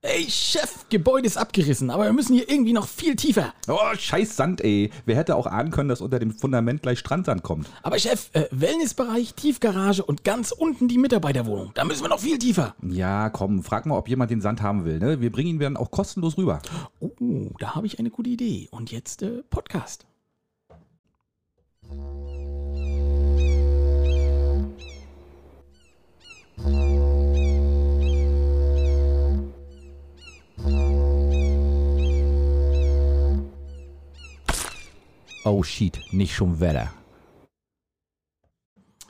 Ey, Chef, Gebäude ist abgerissen, aber wir müssen hier irgendwie noch viel tiefer. Oh, scheiß Sand, ey. Wer hätte auch ahnen können, dass unter dem Fundament gleich Strandsand kommt? Aber Chef, äh, Wellnessbereich, Tiefgarage und ganz unten die Mitarbeiterwohnung. Da müssen wir noch viel tiefer. Ja, komm, frag mal, ob jemand den Sand haben will. Ne? Wir bringen ihn dann auch kostenlos rüber. Oh, da habe ich eine gute Idee. Und jetzt äh, Podcast. Oh shit, nicht schon Wetter.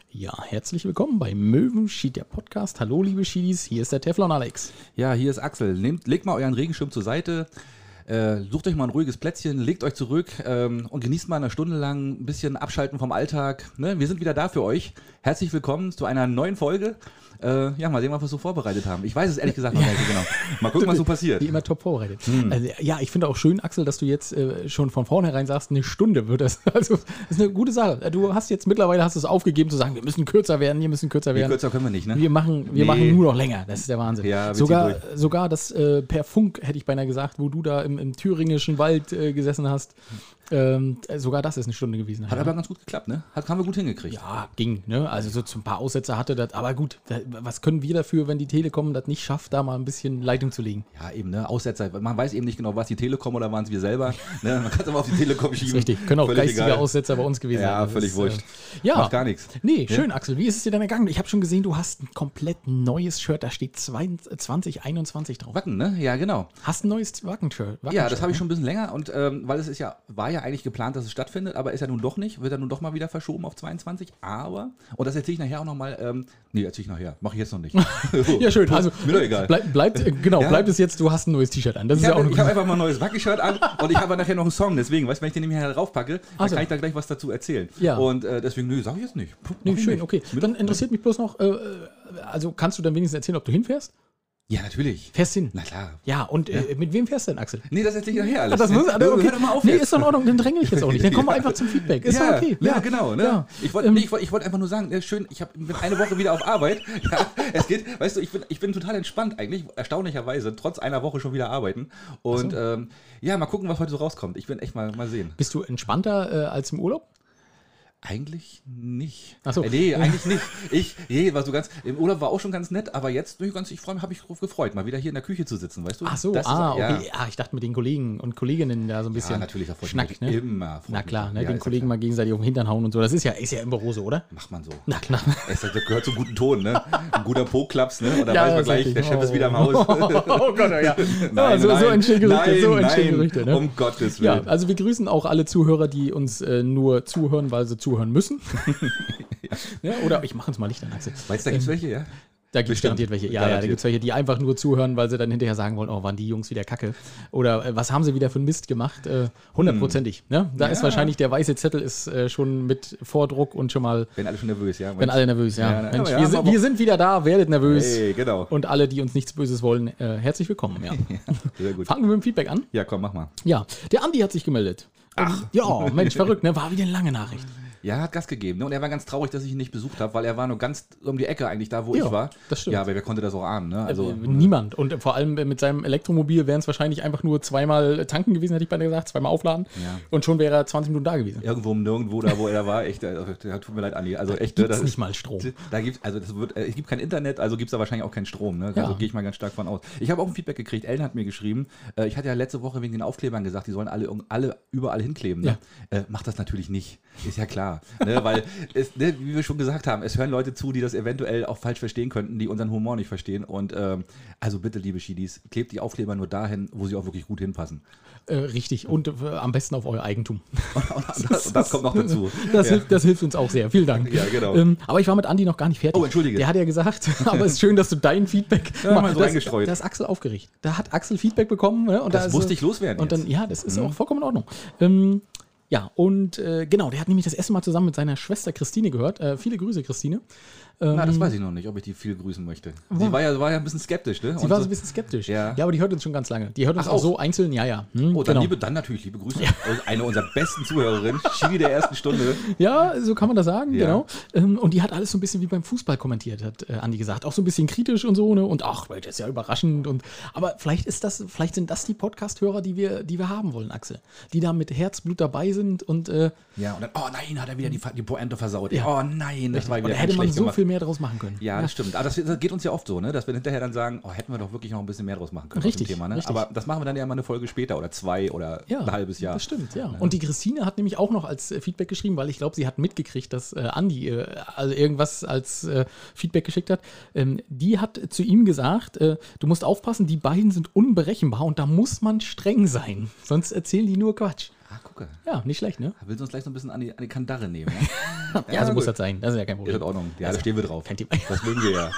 Ja, herzlich willkommen bei Möwenschied, der Podcast. Hallo, liebe Schiedis, hier ist der Teflon Alex. Ja, hier ist Axel. Nehmt, legt mal euren Regenschirm zur Seite. Äh, sucht euch mal ein ruhiges Plätzchen, legt euch zurück ähm, und genießt mal eine Stunde lang ein bisschen Abschalten vom Alltag. Ne? Wir sind wieder da für euch. Herzlich willkommen zu einer neuen Folge. Äh, ja, mal sehen, was wir so vorbereitet haben. Ich weiß es ehrlich gesagt noch nicht so genau. Mal gucken, was so passiert. Wie immer top vorbereitet. Also, ja, ich finde auch schön, Axel, dass du jetzt äh, schon von vornherein sagst, eine Stunde wird das. Also, das ist eine gute Sache. Du hast jetzt mittlerweile hast es aufgegeben zu sagen, wir müssen kürzer werden, wir müssen kürzer werden. kürzer können wir nicht, ne? Wir machen, wir Nee. machen nur noch länger. Das ist der Wahnsinn. Ja, sogar, sogar das äh, per Funk, hätte ich beinahe gesagt, wo du da im, im thüringischen Wald äh, gesessen hast. Ähm, äh, sogar das ist eine Stunde gewesen. Hat ja. aber ganz gut geklappt, ne? Hat, haben wir gut hingekriegt. Ja, ging, ne? Also so ein paar Aussätze hatte das, aber gut, da, was können wir dafür, wenn die Telekom das nicht schafft, da mal ein bisschen Leitung zu legen? Ja, eben, ne? Aussetzer. Man weiß eben nicht genau, was die Telekom oder waren es wir selber. Ne? Man kann es aber auf die Telekom schieben. Richtig, können auch Völlig geistige egal. Aussetzer bei uns gewesen Ja, sein. Das völlig ist, wurscht. Äh, ja, Macht gar nichts. Nee, schön, Axel. Wie ist es dir denn ergangen? Ich habe schon gesehen, du hast ein komplett neues Shirt, da steht 2021 drauf. Wacken, ne? Ja, genau. Hast ein neues Wacken-Shirt? Ja, das habe ich schon ein bisschen länger und ähm, weil es ist ja, war ja eigentlich geplant, dass es stattfindet, aber ist ja nun doch nicht, wird ja nun doch mal wieder verschoben auf 22. Aber, und das erzähle ich nachher auch nochmal, ähm, nee, erzähle ich nachher, mache ich jetzt noch nicht. Ja, schön. Also, Mir doch egal. Bleib, bleibt, äh, genau, Ja. bleibt es jetzt, du hast ein neues T-Shirt an. Das ist Ich ja auch habe eine hab gute einfach mal ein neues Wacky-Shirt an und ich habe nachher noch einen Song, deswegen, weißt du, wenn ich den nämlich draufpacke, dann kann ich da gleich was dazu erzählen. Ja. Und äh, deswegen, nö, sag ich jetzt nicht. Puh, Nee, ich schön, nicht. okay. Dann interessiert mich bloß noch, äh, äh, also kannst du dann wenigstens erzählen, ob du hinfährst? Ja, natürlich. Fährst hin? Na klar. Ja, und äh, mit wem fährst du denn, Axel? Nee, das erzähle ich nachher alles. Ah, das muss, also, okay. Hör doch mal auf nee, jetzt. ist doch in Ordnung, dann dränge ich jetzt auch nicht. Dann kommen wir Ja. einfach zum Feedback. Ist ja, doch okay. Ja, genau. Ne? Ja. Ich wollte Ähm, nee, wollt, wollt einfach nur sagen, ja, schön, ich hab, bin eine Woche wieder auf Arbeit. Ja, es geht, weißt du, ich bin, ich bin total entspannt eigentlich, erstaunlicherweise, trotz einer Woche schon wieder arbeiten. Und ähm, ja, mal gucken, was heute so rauskommt. Ich bin echt mal, mal sehen. Bist du entspannter äh, als im Urlaub? Eigentlich nicht. Ach so. Äh, nee, eigentlich nicht. Ich, nee, war so ganz, im Urlaub war auch schon ganz nett, aber jetzt, nee, ganz, ich freue mich, habe mich drauf gefreut, mal wieder hier in der Küche zu sitzen, weißt du? Ach so, Das ist- ah, ja. okay. Ah, ich dachte mit den Kollegen und Kolleginnen da so ein bisschen Ja, natürlich, da freut Schnack, ne? immer. Na klar, ne? Ja, den ist ja Kollegen mal gegenseitig auf den Hintern hauen und so. Das ist ja, ist ja im Büro so, oder? Macht man so. Na klar. Es das gehört zum guten Ton, ne? Ein guter Po-Klaps, ne? Und da Ja, weiß man ist gleich, richtig. der Chef ist Oh. wieder im Haus. Oh Gott, ja. ja so, so entstehen Gerüchte, so entstehen Gerüchte, ne? Um Gottes Ja, Willen. also wir grüßen auch alle Zuhörer, die uns äh, nur zuhören, weil sie zuhören müssen. ja. oder ich mache uns mal Licht an, Axel. Weißt du, da gibt's welche, ja? Da gibt es garantiert welche. Ja, ja, da Garantiert. gibt es welche, die einfach nur zuhören, weil sie dann hinterher sagen wollen, oh, waren die Jungs wieder kacke. Oder äh, was haben sie wieder für einen Mist gemacht? Äh, Hundertprozentig. Ne? Da ist Ja. wahrscheinlich der weiße Zettel ist äh, schon mit Vordruck und schon mal, Wenn alle schon nervös, ja? wenn alle nervös, ja. Ja, Mensch, ja, wir, sind, wir sind wieder da, werdet nervös. Ey, genau. Und alle, die uns nichts Böses wollen, äh, herzlich willkommen. Ja. Sehr gut. Fangen wir mit dem Feedback an. Ja, komm, mach mal. Ja, der Andi hat sich gemeldet. Ach. Ja, Mensch, verrückt, ne? War wieder eine lange Nachricht. Ja, er hat Gas gegeben. Ne? Und er war ganz traurig, dass ich ihn nicht besucht habe, weil er war nur ganz um die Ecke eigentlich da, wo Ja, ich war. das stimmt. Ja, aber wer konnte das auch ahnen, ne? Also, Äh, Niemand. Und vor allem mit seinem Elektromobil wären es wahrscheinlich einfach nur zweimal tanken gewesen, hätte ich beinahe gesagt, zweimal aufladen. Ja. Und schon wäre er 20 Minuten da gewesen. irgendwo um nirgendwo da, wo er da war, echt, also, ja, tut mir leid, Andi. Also echt, ne, Gibt's das nicht mal Strom. Da gibt also das wird, äh, es gibt kein Internet, also gibt es da wahrscheinlich auch keinen Strom. Ne? Ja. Also gehe ich mal ganz stark von aus. Ich habe auch ein Feedback gekriegt. Ellen hat mir geschrieben, äh, ich hatte ja letzte Woche wegen den Aufklebern gesagt, die sollen alle, alle überall hinkleben. Ne? Äh, macht das natürlich nicht. Ist ja klar. Ne? Weil, es, ne, wie wir schon gesagt haben, es hören Leute zu, die das eventuell auch falsch verstehen könnten, die unseren Humor nicht verstehen. Und ähm, also bitte, liebe Schiedis, klebt die Aufkleber nur dahin, wo sie auch wirklich gut hinpassen. Äh, richtig. Und äh, am besten auf euer Eigentum. Und das, und das kommt noch dazu. Das, ja. hilft, das hilft uns auch sehr. Vielen Dank. Ja, genau. Ähm, aber ich war mit Andi noch gar nicht fertig. Oh, entschuldige. Der hat ja gesagt, aber es ist schön, dass du dein Feedback Ja, mal so das. Da ist Axel aufgeregt. Da hat Axel Feedback bekommen. Ne? Und Das da musste ich loswerden Und dann, jetzt. ja, das ist auch vollkommen in Ordnung. Ähm, ja, und äh, genau, der hat nämlich das erste Mal zusammen mit seiner Schwester Christine gehört. Äh, viele Grüße, Christine. Na, das weiß ich noch nicht, ob ich die viel grüßen möchte. Sie war ja, war ja ein bisschen skeptisch, ne? Sie Und war so- ein bisschen skeptisch. Ja. ja, aber die hört uns schon ganz lange. Die hört uns Ach, auch, auch? so einzeln, ja, ja. Hm, Oh, dann, genau. liebe, dann natürlich liebe Grüße. Eine unserer besten Zuhörerinnen, Chili der ersten Stunde. Ja, so kann man das sagen, Ja. genau. Ähm, und die hat alles so ein bisschen wie beim Fußball kommentiert, hat äh, Andi gesagt. Auch so ein bisschen kritisch und so, ne? Und ach, das ist ja überraschend. Und aber vielleicht ist das, vielleicht sind das die Podcast-Hörer, die wir, die wir haben wollen, Axel. Die da mit Herzblut dabei sind und äh, Ja, und dann, oh nein, hat er wieder die, die Pointe versaut. Ja. Oh nein, das war und wieder da hätte man so gemacht. viel mehr draus machen können. Ja, das stimmt. Aber das, das geht uns ja oft so, ne? dass wir hinterher dann sagen, oh, hätten wir doch wirklich noch ein bisschen mehr draus machen können. aus dem Richtig, Thema, ne? richtig. Aber das machen wir dann ja mal eine Folge später oder zwei oder Ja, ein halbes Jahr. Das stimmt, ja. Und die Christine hat nämlich auch noch als äh, Feedback geschrieben, weil ich glaube, sie hat mitgekriegt, dass äh, Andi äh, also irgendwas als äh, Feedback geschickt hat. Ähm, die hat zu ihm gesagt, äh, du musst aufpassen, die beiden sind unberechenbar und da muss man streng sein. Sonst erzählen die nur Quatsch. Ah, gucke. Ja, nicht schlecht, ne? Will sie uns gleich so ein bisschen an die, an die Kandare nehmen. Ja, Ja, so muss das sein. Das ist ja kein Ist Problem. in Ordnung. Ja, da stehen wir drauf. Kein Thema. Das mögen wir ja.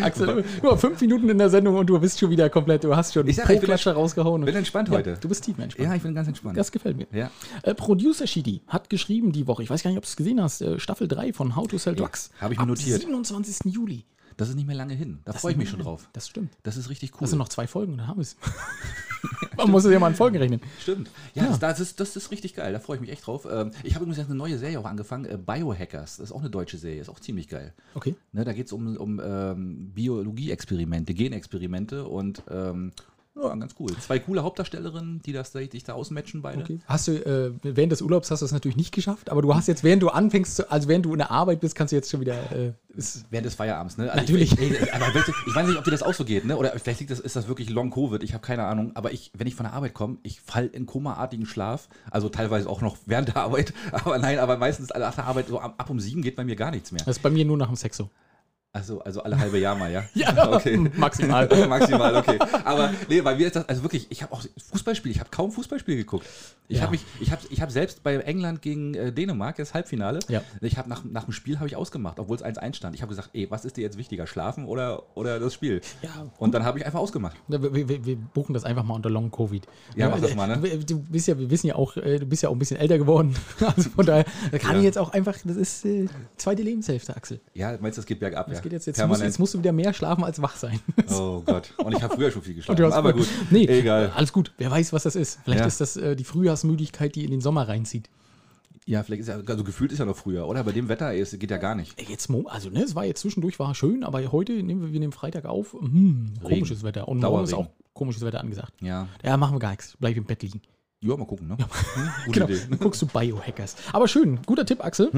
Axel, nur fünf Minuten in der Sendung und du bist schon wieder komplett, du hast schon Ich sag, ich bin rausgehauen. und- bin entspannt ja, heute. Du bist tief entspannt. Ja, ich bin ganz entspannt. Das gefällt mir. Ja. Äh, Producer Shidi hat geschrieben die Woche, ich weiß gar nicht, ob du es gesehen hast, äh, Staffel 3 von How to Sell Drugs. hab ich mir Ab notiert. 27. Juli. Das ist nicht mehr lange hin. Da freue ich mich schon drauf. Das stimmt. Das ist richtig cool. Das sind noch zwei Folgen und dann haben wir es. Man muss es ja mal in Folgen rechnen. Stimmt. Ja, Das, das, ist, das ist richtig geil. Da freue ich mich echt drauf. Ähm, ich habe übrigens jetzt eine neue Serie auch angefangen. Äh, Biohackers. Das ist auch eine deutsche Serie. Ist auch ziemlich geil. Okay. Ne, da geht es um, um ähm, Biologie-Experimente, Genexperimente und ähm, ja, ganz cool. Zwei coole Hauptdarstellerinnen, die das sich da ausmatchen beide. okay. Hast du, äh, während des Urlaubs hast du das natürlich nicht geschafft, aber du hast jetzt, während du anfängst, zu, also während du in der Arbeit bist, kannst du jetzt schon wieder. Äh, ist, Während des Feierabends, ne? Also Natürlich. Ich, ey, ich weiß nicht, ob dir das auch so geht, ne? Oder vielleicht liegt das, ist das wirklich Long-Covid, ich habe keine Ahnung. Aber ich, wenn ich von der Arbeit komme, ich falle in komaartigen Schlaf. Also teilweise auch noch während der Arbeit. Aber nein, aber meistens nach der Arbeit, so ab, ab um sieben geht bei mir gar nichts mehr. das ist bei mir nur nach dem Sex so. Also, also alle halbe Jahr mal, ja? Ja, okay. maximal. Maximal, okay. Aber nee, bei mir ist das, also wirklich, ich habe auch Fußballspiel, ich habe kaum Fußballspiel geguckt. Ich Ja. habe mich, ich habe ich hab selbst bei England gegen äh, Dänemark, das Halbfinale, Ja. ich habe nach, nach dem Spiel habe ich ausgemacht, obwohl es 1-1 stand. Ich habe gesagt, ey, was ist dir jetzt wichtiger, schlafen oder, oder das Spiel? Ja. Und dann habe ich einfach ausgemacht. Ja, Wir, wir, wir buchen das einfach mal unter Long Covid. Ja, mach das mal, ne? Du, bist ja, wir wissen ja auch, äh, du bist ja auch ein bisschen älter geworden. Also von daher, da kann ich jetzt auch einfach, das ist äh, zweite Lebenshälfte, Axel. Ja, meinst du, das geht bergab? Das ja. Geht jetzt, jetzt, musst, jetzt musst du wieder mehr schlafen als wach sein. oh Gott. Und ich habe früher schon viel geschlafen. Aber gut, Nee, egal. alles gut. Wer weiß, was das ist. Vielleicht Ja. ist das äh, die Frühjahrsmüdigkeit, die in den Sommer reinzieht. Ja, vielleicht ist ja, also gefühlt ist ja noch früher, oder? Bei dem Wetter ey, es geht ja gar nicht. Jetzt, also ne, es war jetzt zwischendurch war schön, aber heute nehmen wir, wir nehmen Freitag auf. Hm, komisches Wetter. Und morgen ist auch komisches Wetter angesagt. Ja. Ja, machen wir gar nichts. Bleib im Bett liegen. Ja, mal gucken, ne? Hm, Gute Genau. Idee. Dann guckst du Biohackers. Aber schön, guter Tipp, Axel.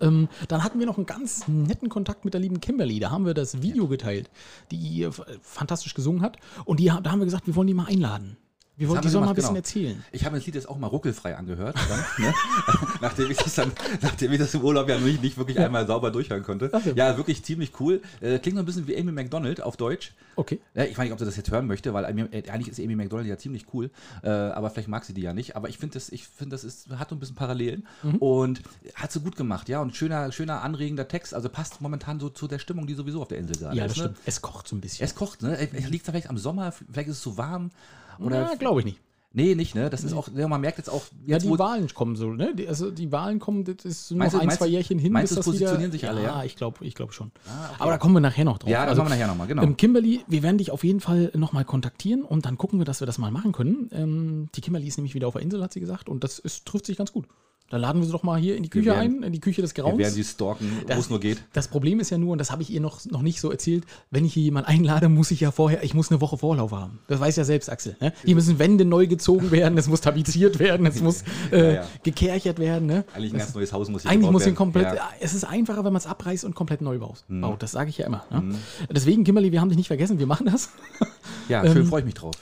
Ähm, dann hatten wir noch einen ganz netten Kontakt mit der lieben Kimberly. Da haben wir das Video geteilt, die äh, fantastisch gesungen hat. Und die, da haben wir gesagt, wir wollen die mal einladen. Wir wollen, die soll mal ein bisschen genau. erzählen. Ich habe das Lied jetzt auch mal ruckelfrei angehört, dann, ne? nachdem, ich das dann, nachdem ich das im Urlaub ja nicht, nicht wirklich einmal sauber durchhören konnte. So. Ja, wirklich ziemlich cool. Äh, klingt noch ein bisschen wie Amy McDonald auf Deutsch. Okay. Ja, ich weiß nicht, ob sie das jetzt hören möchte, weil äh, eigentlich ist Amy McDonald ja ziemlich cool, äh, aber vielleicht mag sie die ja nicht. Aber ich finde, das, ich find, das ist, hat so ein bisschen Parallelen Mhm. und hat sie gut gemacht, ja. Und schöner, schöner, anregender Text. Also passt momentan so zu der Stimmung, die sowieso auf der Insel gerade Ja, ist. das ne? stimmt. Es kocht so ein bisschen. Es kocht, ne? Liegt da vielleicht am Sommer, vielleicht ist es zu warm. Oder Ja, glaube ich nicht. Nee, nicht, ne? Das ist auch, ja, man merkt jetzt auch, Ja, jetzt, die wo- Wahlen kommen so, ne? Die, also die Wahlen kommen, das ist noch Meinst du- ein, meinst zwei Jährchen hin, meinst du, bis das wieder. positionieren sich alle, ja? ich glaube ich glaub schon. Ah, okay. Aber da kommen wir nachher noch drauf. Ja, das Also, machen wir nachher nochmal, genau. Ähm, Kimberly, wir werden dich auf jeden Fall nochmal kontaktieren und dann gucken wir, dass wir das mal machen können. Ähm, die Kimberly ist nämlich wieder auf der Insel, hat sie gesagt, und das ist, trifft sich ganz gut. Dann laden wir sie doch mal hier in die Küche werden- ein, in die Küche des wir Grauens. werden sie stalken, wo es nur geht. Das Problem ist ja nur, und das habe ich ihr noch, noch nicht so erzählt, wenn ich hier jemanden einlade, muss ich ja vorher, ich muss eine Woche Vorlauf haben. Das weiß ja selbst Axel. Ne? Hier müssen Wände neu gezogen werden, es muss tapeziert werden, es muss äh, Ja, ja. gekerchert werden. Ne? Eigentlich ein ganz neues Haus muss hier Eigentlich gebaut muss werden. komplett. Ja. Mhm. Es ist einfacher, wenn man es abreißt und komplett neu baut. baut. Das sage ich ja immer. Ne? Deswegen, Kimberly, wir haben dich nicht vergessen, wir machen das. Ja, Ähm, schön, freue ich mich drauf.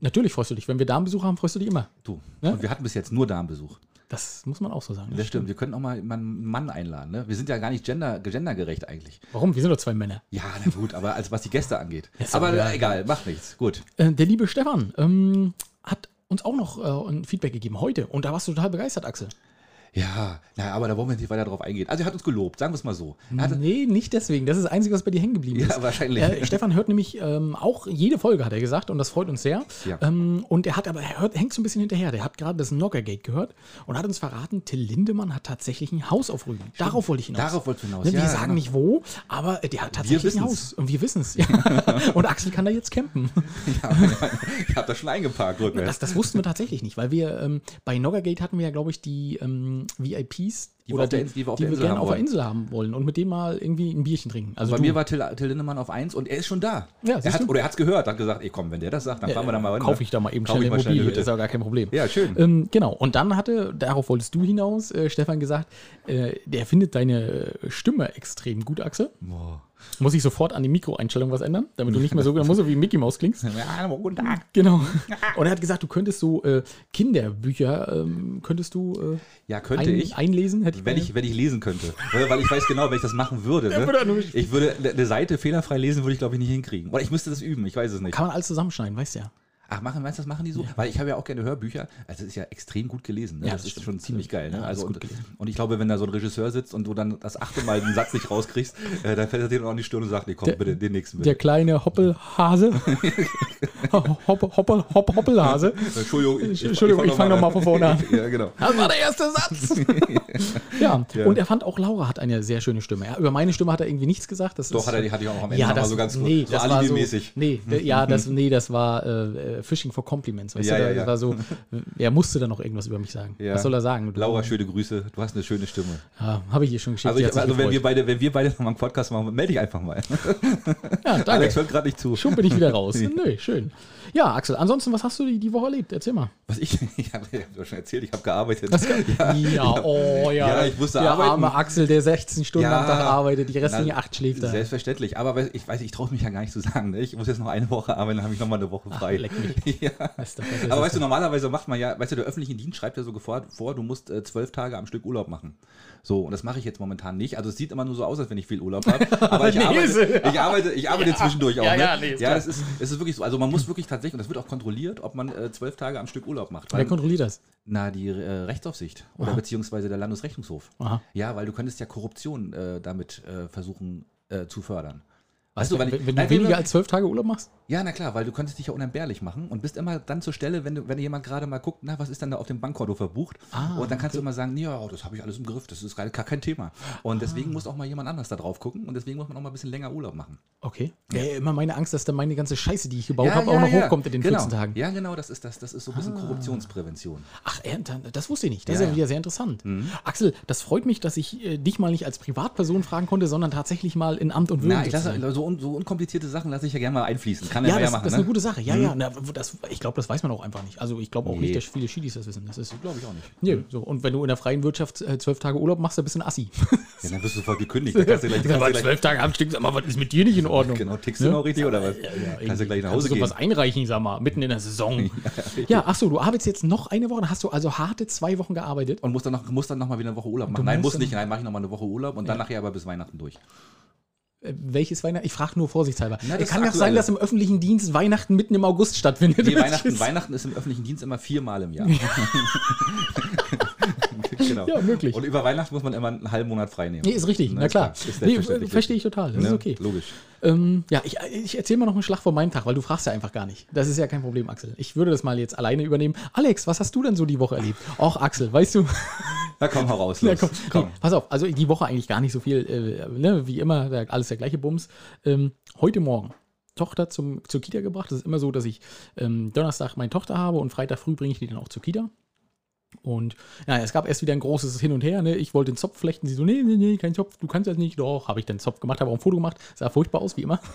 Natürlich freust du dich. Wenn wir Damenbesuch haben, freust du dich immer. Du. Ja? Und wir hatten bis jetzt nur Damenbesuch. Das muss man auch so sagen. Das stimmt. Wir könnten auch mal einen Mann einladen. Ne? Wir sind ja gar nicht gender, gendergerecht eigentlich. Warum? Wir sind doch zwei Männer. Ja, na gut, aber als was die Gäste angeht. So, aber ja. egal, macht nichts. Gut. Äh, der liebe Stefan ähm, hat uns auch noch äh, ein Feedback gegeben heute. Und da warst du total begeistert, Axel. Ja, naja, aber da wollen wir nicht weiter drauf eingehen. Also er hat uns gelobt, sagen wir es mal so. Nee, nicht deswegen. Das ist das Einzige, was bei dir hängen geblieben ist. Ja, wahrscheinlich. Äh, Stefan hört nämlich ähm, auch jede Folge, hat er gesagt, und das freut uns sehr. Ja. Ähm, und er hat aber, er hört, hängt so ein bisschen hinterher. Der hat gerade das Knockergate gehört und hat uns verraten, Till Lindemann hat tatsächlich ein Haus auf Rügen. Darauf wollte ich hinaus. Darauf wolltest du hinaus, Ne, wir ja, sagen genau. nicht wo, aber der hat tatsächlich ein. Haus. Und wir wissen es. Ja. und Axel kann da jetzt campen. ja, ich habe das schon eingeparkt rückwärts. Das, das wussten wir tatsächlich nicht, weil wir ähm, bei Knockergate hatten wir ja, glaube ich, die ähm, VIPs, Die wir auf der Insel- die wir auf der Insel gerne haben auf der. Insel haben wollen und mit denen mal irgendwie ein Bierchen trinken. Also Bei du. mir war Till, Till Lindemann auf 1 und er ist schon da. Ja, er hat, du? oder er hat es gehört, hat gesagt, ey komm, wenn der das sagt, dann fahren wir da mal runter. Kaufe ich da mal eben schnell ich mal Immobilie, Hütte. ist ja gar kein Problem. Ja, schön. Ähm, genau, und dann hatte, darauf wolltest du hinaus, äh, Stefan gesagt, äh, der findet deine Stimme extrem gut, Axel. Boah. Muss ich sofort an die Mikroeinstellung was ändern, damit du nicht mehr so, du wie Mickey Maus klingst. Ja, guten Tag. Genau. Und er hat gesagt, du könntest so äh, Kinderbücher, ähm, könntest du äh, Ja, könnte ein, ich. einlesen? Hätte Wenn ich, wenn ich lesen könnte. Weil ich weiß genau, wenn ich das machen würde. Ne? würde Ich würde eine Seite fehlerfrei lesen, würde ich glaube ich nicht hinkriegen. Oder ich müsste das üben, ich weiß es nicht. Kann man alles zusammenschneiden, weißt du ja. Ach, machen, meinst du, das machen die so? Weil ich habe ja auch gerne Hörbücher. Also es ist ja extrem gut gelesen. Ne? Ja, das, das ist schon ziemlich geil. Ne? Ja, also und, und ich glaube, wenn da so ein Regisseur sitzt und du dann das achte Mal den Satz nicht rauskriegst, äh, dann fällt er dir noch an die Stirn und sagt, nee, komm, Der- bitte, den nächsten bitte. Der kleine Hoppelhase. Hopp, Hoppel, Hopp, Hoppelhase. Entschuldigung, ich, Entschuldigung, ich fang noch von vorne an. Ja, genau. Das war der erste Satz. ja. Ja. und er fand auch Laura hat eine sehr schöne Stimme. Ja, über meine Stimme hat er irgendwie nichts gesagt. Das Doch, ist, hat er die hatte ich auch am Ende ja, das, so ganz nee, so das war so, nee, ja, das, nee, das war äh, äh, Fishing for Compliments. Weißt Ja, du? ja, das ja. war so, er musste dann noch irgendwas über mich sagen. Ja. Was soll er sagen? Du- Laura, schöne Grüße. Du hast eine schöne Stimme. Ja, habe ich hier schon geschickt. Also, ich, also wenn, wir beide, wenn wir beide noch mal einen Podcast machen, melde dich einfach mal. ja, danke. Alex hört gerade nicht zu. Schon bin ich wieder raus. Nö, schön. Ja, Axel, ansonsten, was hast du die, die Woche erlebt? Erzähl mal. Was ich, ich habe ja schon erzählt, ich habe gearbeitet. Ja, oh ja. Ja, ich musste der arbeiten. arme Axel, der 16 Stunden Ja. am Tag arbeitet, die restlichen Na, 8 schläft er. Selbstverständlich, aber ich weiß, ich traue mich ja gar nicht zu sagen. Ne? Ich muss jetzt noch eine Woche arbeiten, dann habe ich noch mal eine Woche frei. leck ja. Das ist doch- das ist Aber weißt du, normalerweise macht man ja, weißt du, der öffentliche Dienst schreibt ja so vor, vor du musst äh, zwölf Tage am Stück Urlaub machen. So, und das mache ich jetzt momentan nicht. Also es sieht immer nur so aus, als wenn ich viel Urlaub habe. Aber ich arbeite, ich arbeite, ich arbeite zwischendurch auch. Ja, ne? ja, nee, ist ja das ist, es ist wirklich so. Also man muss wirklich tatsächlich, und das wird auch kontrolliert, ob man äh, zwölf Tage am Stück Urlaub macht. Wer kontrolliert das? na, die äh, Rechtsaufsicht oder beziehungsweise der Landesrechnungshof. Aha. Ja, weil du könntest ja Korruption äh, damit äh, versuchen äh, zu fördern. Weißt du, du, weil wenn, ich- wenn nein, du weniger wir- als 12 Tage Urlaub machst? Ja, na klar, weil du könntest dich ja unentbehrlich machen und bist immer dann zur Stelle, wenn, du, wenn jemand gerade mal guckt, na, was ist denn da auf dem Bankkonto verbucht? Ah, und dann kannst du immer sagen, ja, das habe ich alles im Griff, das ist gar gar kein Thema. Und deswegen muss auch mal jemand anders da drauf gucken und deswegen muss man auch mal ein bisschen länger Urlaub machen. Okay. Ja. immer meine Angst, dass dann meine ganze Scheiße, die ich gebaut habe, auch noch hochkommt in den genau. 14 Tagen. Ja, genau, das ist das. Das ist so ein bisschen Korruptionsprävention. Ach, das wusste ich nicht. Das Ja, ist ja ja. Mhm. wieder sehr interessant. Axel, das freut mich, dass ich äh, dich mal nicht als Privatperson fragen konnte, sondern tatsächlich mal in Amt und Würden. Na, ich lasse, so, un, so unkomplizierte Sachen lasse ich ja gerne mal einfließen. Kann ja, ja, das, machen. das ist ne? eine gute Sache. Ja, ja. Na, das, ich glaube, das weiß man auch einfach nicht. Also ich glaube auch Nee. nicht, dass viele Schiedis das wissen. Das ist, Glaube ich auch nicht. Nee, so. Und wenn du in der freien Wirtschaft äh, zwölf Tage Urlaub machst, dann bist du ein Assi. Ja, dann wirst du voll gekündigt. Dann kannst du gleich, kannst du zwölf Tage am Stück, sag mal, was ist mit dir nicht in Ordnung? genau, tickst du noch richtig oder was? Ja, kannst du gleich nach Kannst Hause du gehen. was einreichen, sag mal, mitten in der Saison. Ja, ach so, du arbeitest jetzt noch eine Woche, dann hast du also harte zwei Wochen gearbeitet. Und muss dann noch, muss dann noch mal wieder eine Woche Urlaub machen. Du Nein, musst muss nicht. Nein, mache ich noch mal eine Woche Urlaub und dann nachher aber bis Weihnachten durch. Äh, Welches Weihnachten? Ich frage nur vorsichtshalber. Na, Es das kann aktuelle. sein, dass im öffentlichen Dienst Weihnachten mitten im August stattfindet. Nee, Das Weihnachten, ist- Weihnachten ist im öffentlichen Dienst immer viermal im Jahr. genau. Ja, möglich. Und über Weihnachten muss man immer einen halben Monat frei nehmen. Nee, ist richtig, Na, na klar. Nee, verstehe ich total, das Ne? ist okay. Logisch. Ähm, ja, ich, ich erzähle mal noch einen Schlag von meinem Tag, weil du fragst ja einfach gar nicht. Das ist ja kein Problem, Axel. Ich würde das mal jetzt alleine übernehmen. Alex, was hast du denn so die Woche erlebt? Och, Axel, weißt du, Na komm, heraus. Los. komm, komm. Nee, pass auf, also die Woche eigentlich gar nicht so viel, äh, ne, wie immer, der, alles der gleiche Bums. Ähm, heute Morgen Tochter zum, zur Kita gebracht. Das ist immer so, dass ich ähm, Donnerstag meine Tochter habe und Freitag früh bringe ich die dann auch zur Kita. Und ja, es gab erst wieder ein großes Hin und Her. Ne? Ich wollte den Zopf flechten. Sie so, nee, nee, nee, kein Zopf, du kannst das nicht. Doch, habe ich den Zopf gemacht, habe auch ein Foto gemacht. Sah furchtbar aus, wie immer.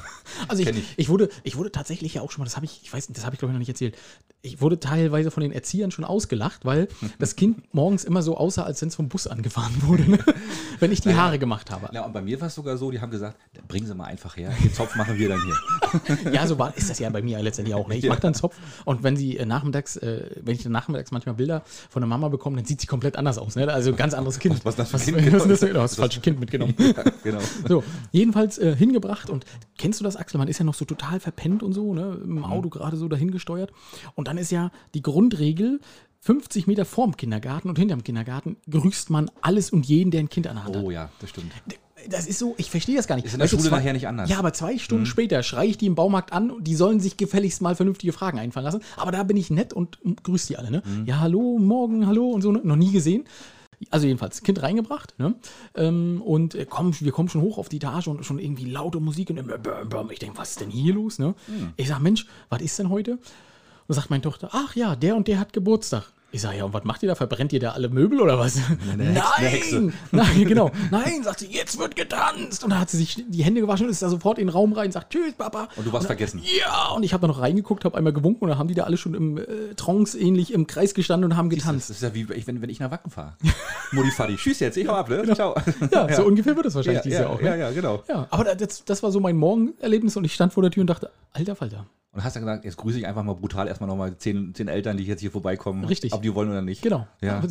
Also ich, ich. ich. wurde, ich wurde tatsächlich ja auch schon mal, das habe ich, ich weiß nicht, das habe ich glaube ich noch nicht erzählt. Ich wurde teilweise von den Erziehern schon ausgelacht, weil das Kind morgens immer so aussah, als wenn es vom Bus angefahren wurde, ne? wenn ich die Haare gemacht habe. Ja, und bei mir war es sogar so, die haben gesagt, bringen Sie mal einfach her, den Zopf machen wir dann hier. Ja, so war, ist das ja bei mir letztendlich auch. Ne? Ich Ja. mache dann Zopf und wenn sie äh, nachmittags, äh, wenn ich dann nachmittags manchmal Bilder von der Mama bekomme, dann sieht sie komplett anders aus. Ne? Also ein ganz anderes Kind. Was- was das für was, ein Kind? was ist das, denn? Du hast das falsche Kind mitgenommen. Ja, genau. So, jedenfalls äh, hingebracht und kennst du das, Axel? Man ist ja noch so total verpennt und so, ne? Mhm. Im Auto gerade so dahingesteuert. Und dann ist ja die Grundregel, 50 Meter vorm Kindergarten und hinterm Kindergarten grüßt man alles und jeden, der ein Kind an der Hand hat. Oh ja, das stimmt. Das ist so, ich verstehe das gar nicht. Ist in der Weißt Schule zwei- nachher nicht anders. Ja, aber zwei Stunden später schreie ich die im Baumarkt an und die sollen sich gefälligst mal vernünftige Fragen einfallen lassen. Aber da bin ich nett und grüße die alle, ne? Ja, hallo, morgen, hallo und so, ne? noch nie gesehen. Also jedenfalls, Kind reingebracht, ne? Ähm, und äh, komm, wir kommen schon hoch auf die Etage und schon irgendwie laute Musik und ich denke, was ist denn hier los, ne? Ich sag, Mensch, was ist denn heute? Und sagt meine Tochter, ach ja, der und der hat Geburtstag. Ich sage, ja, und was macht ihr da? Verbrennt ihr da alle Möbel oder was? Eine Hexe. Nein! Nein, genau. Nein, sagt sie, jetzt wird getanzt. Und dann hat sie sich die Hände gewaschen und ist da sofort in den Raum rein und sagt, tschüss, Papa. Und du warst dann, vergessen. Ja, und ich habe da noch reingeguckt, habe einmal gewunken und dann haben die da alle schon im äh, Trance ähnlich im Kreis gestanden und haben Das getanzt. ist ja wie wenn, wenn ich nach Wacken fahre. Mutti Fadi, tschüss jetzt, ich hau ab, ne? Ciao. Ja, so ungefähr wird das wahrscheinlich ja, dieses ja, Jahr auch. ja, Ne? ja, genau. Ja, aber das, das war so mein Morgenerlebnis und ich stand vor der Tür und dachte, alter Falter. Und hast dann gesagt, jetzt grüße ich einfach mal brutal erstmal nochmal zehn, zehn Eltern, die jetzt hier vorbeikommen. Richtig. Ob die wollen oder nicht. Genau. Ja.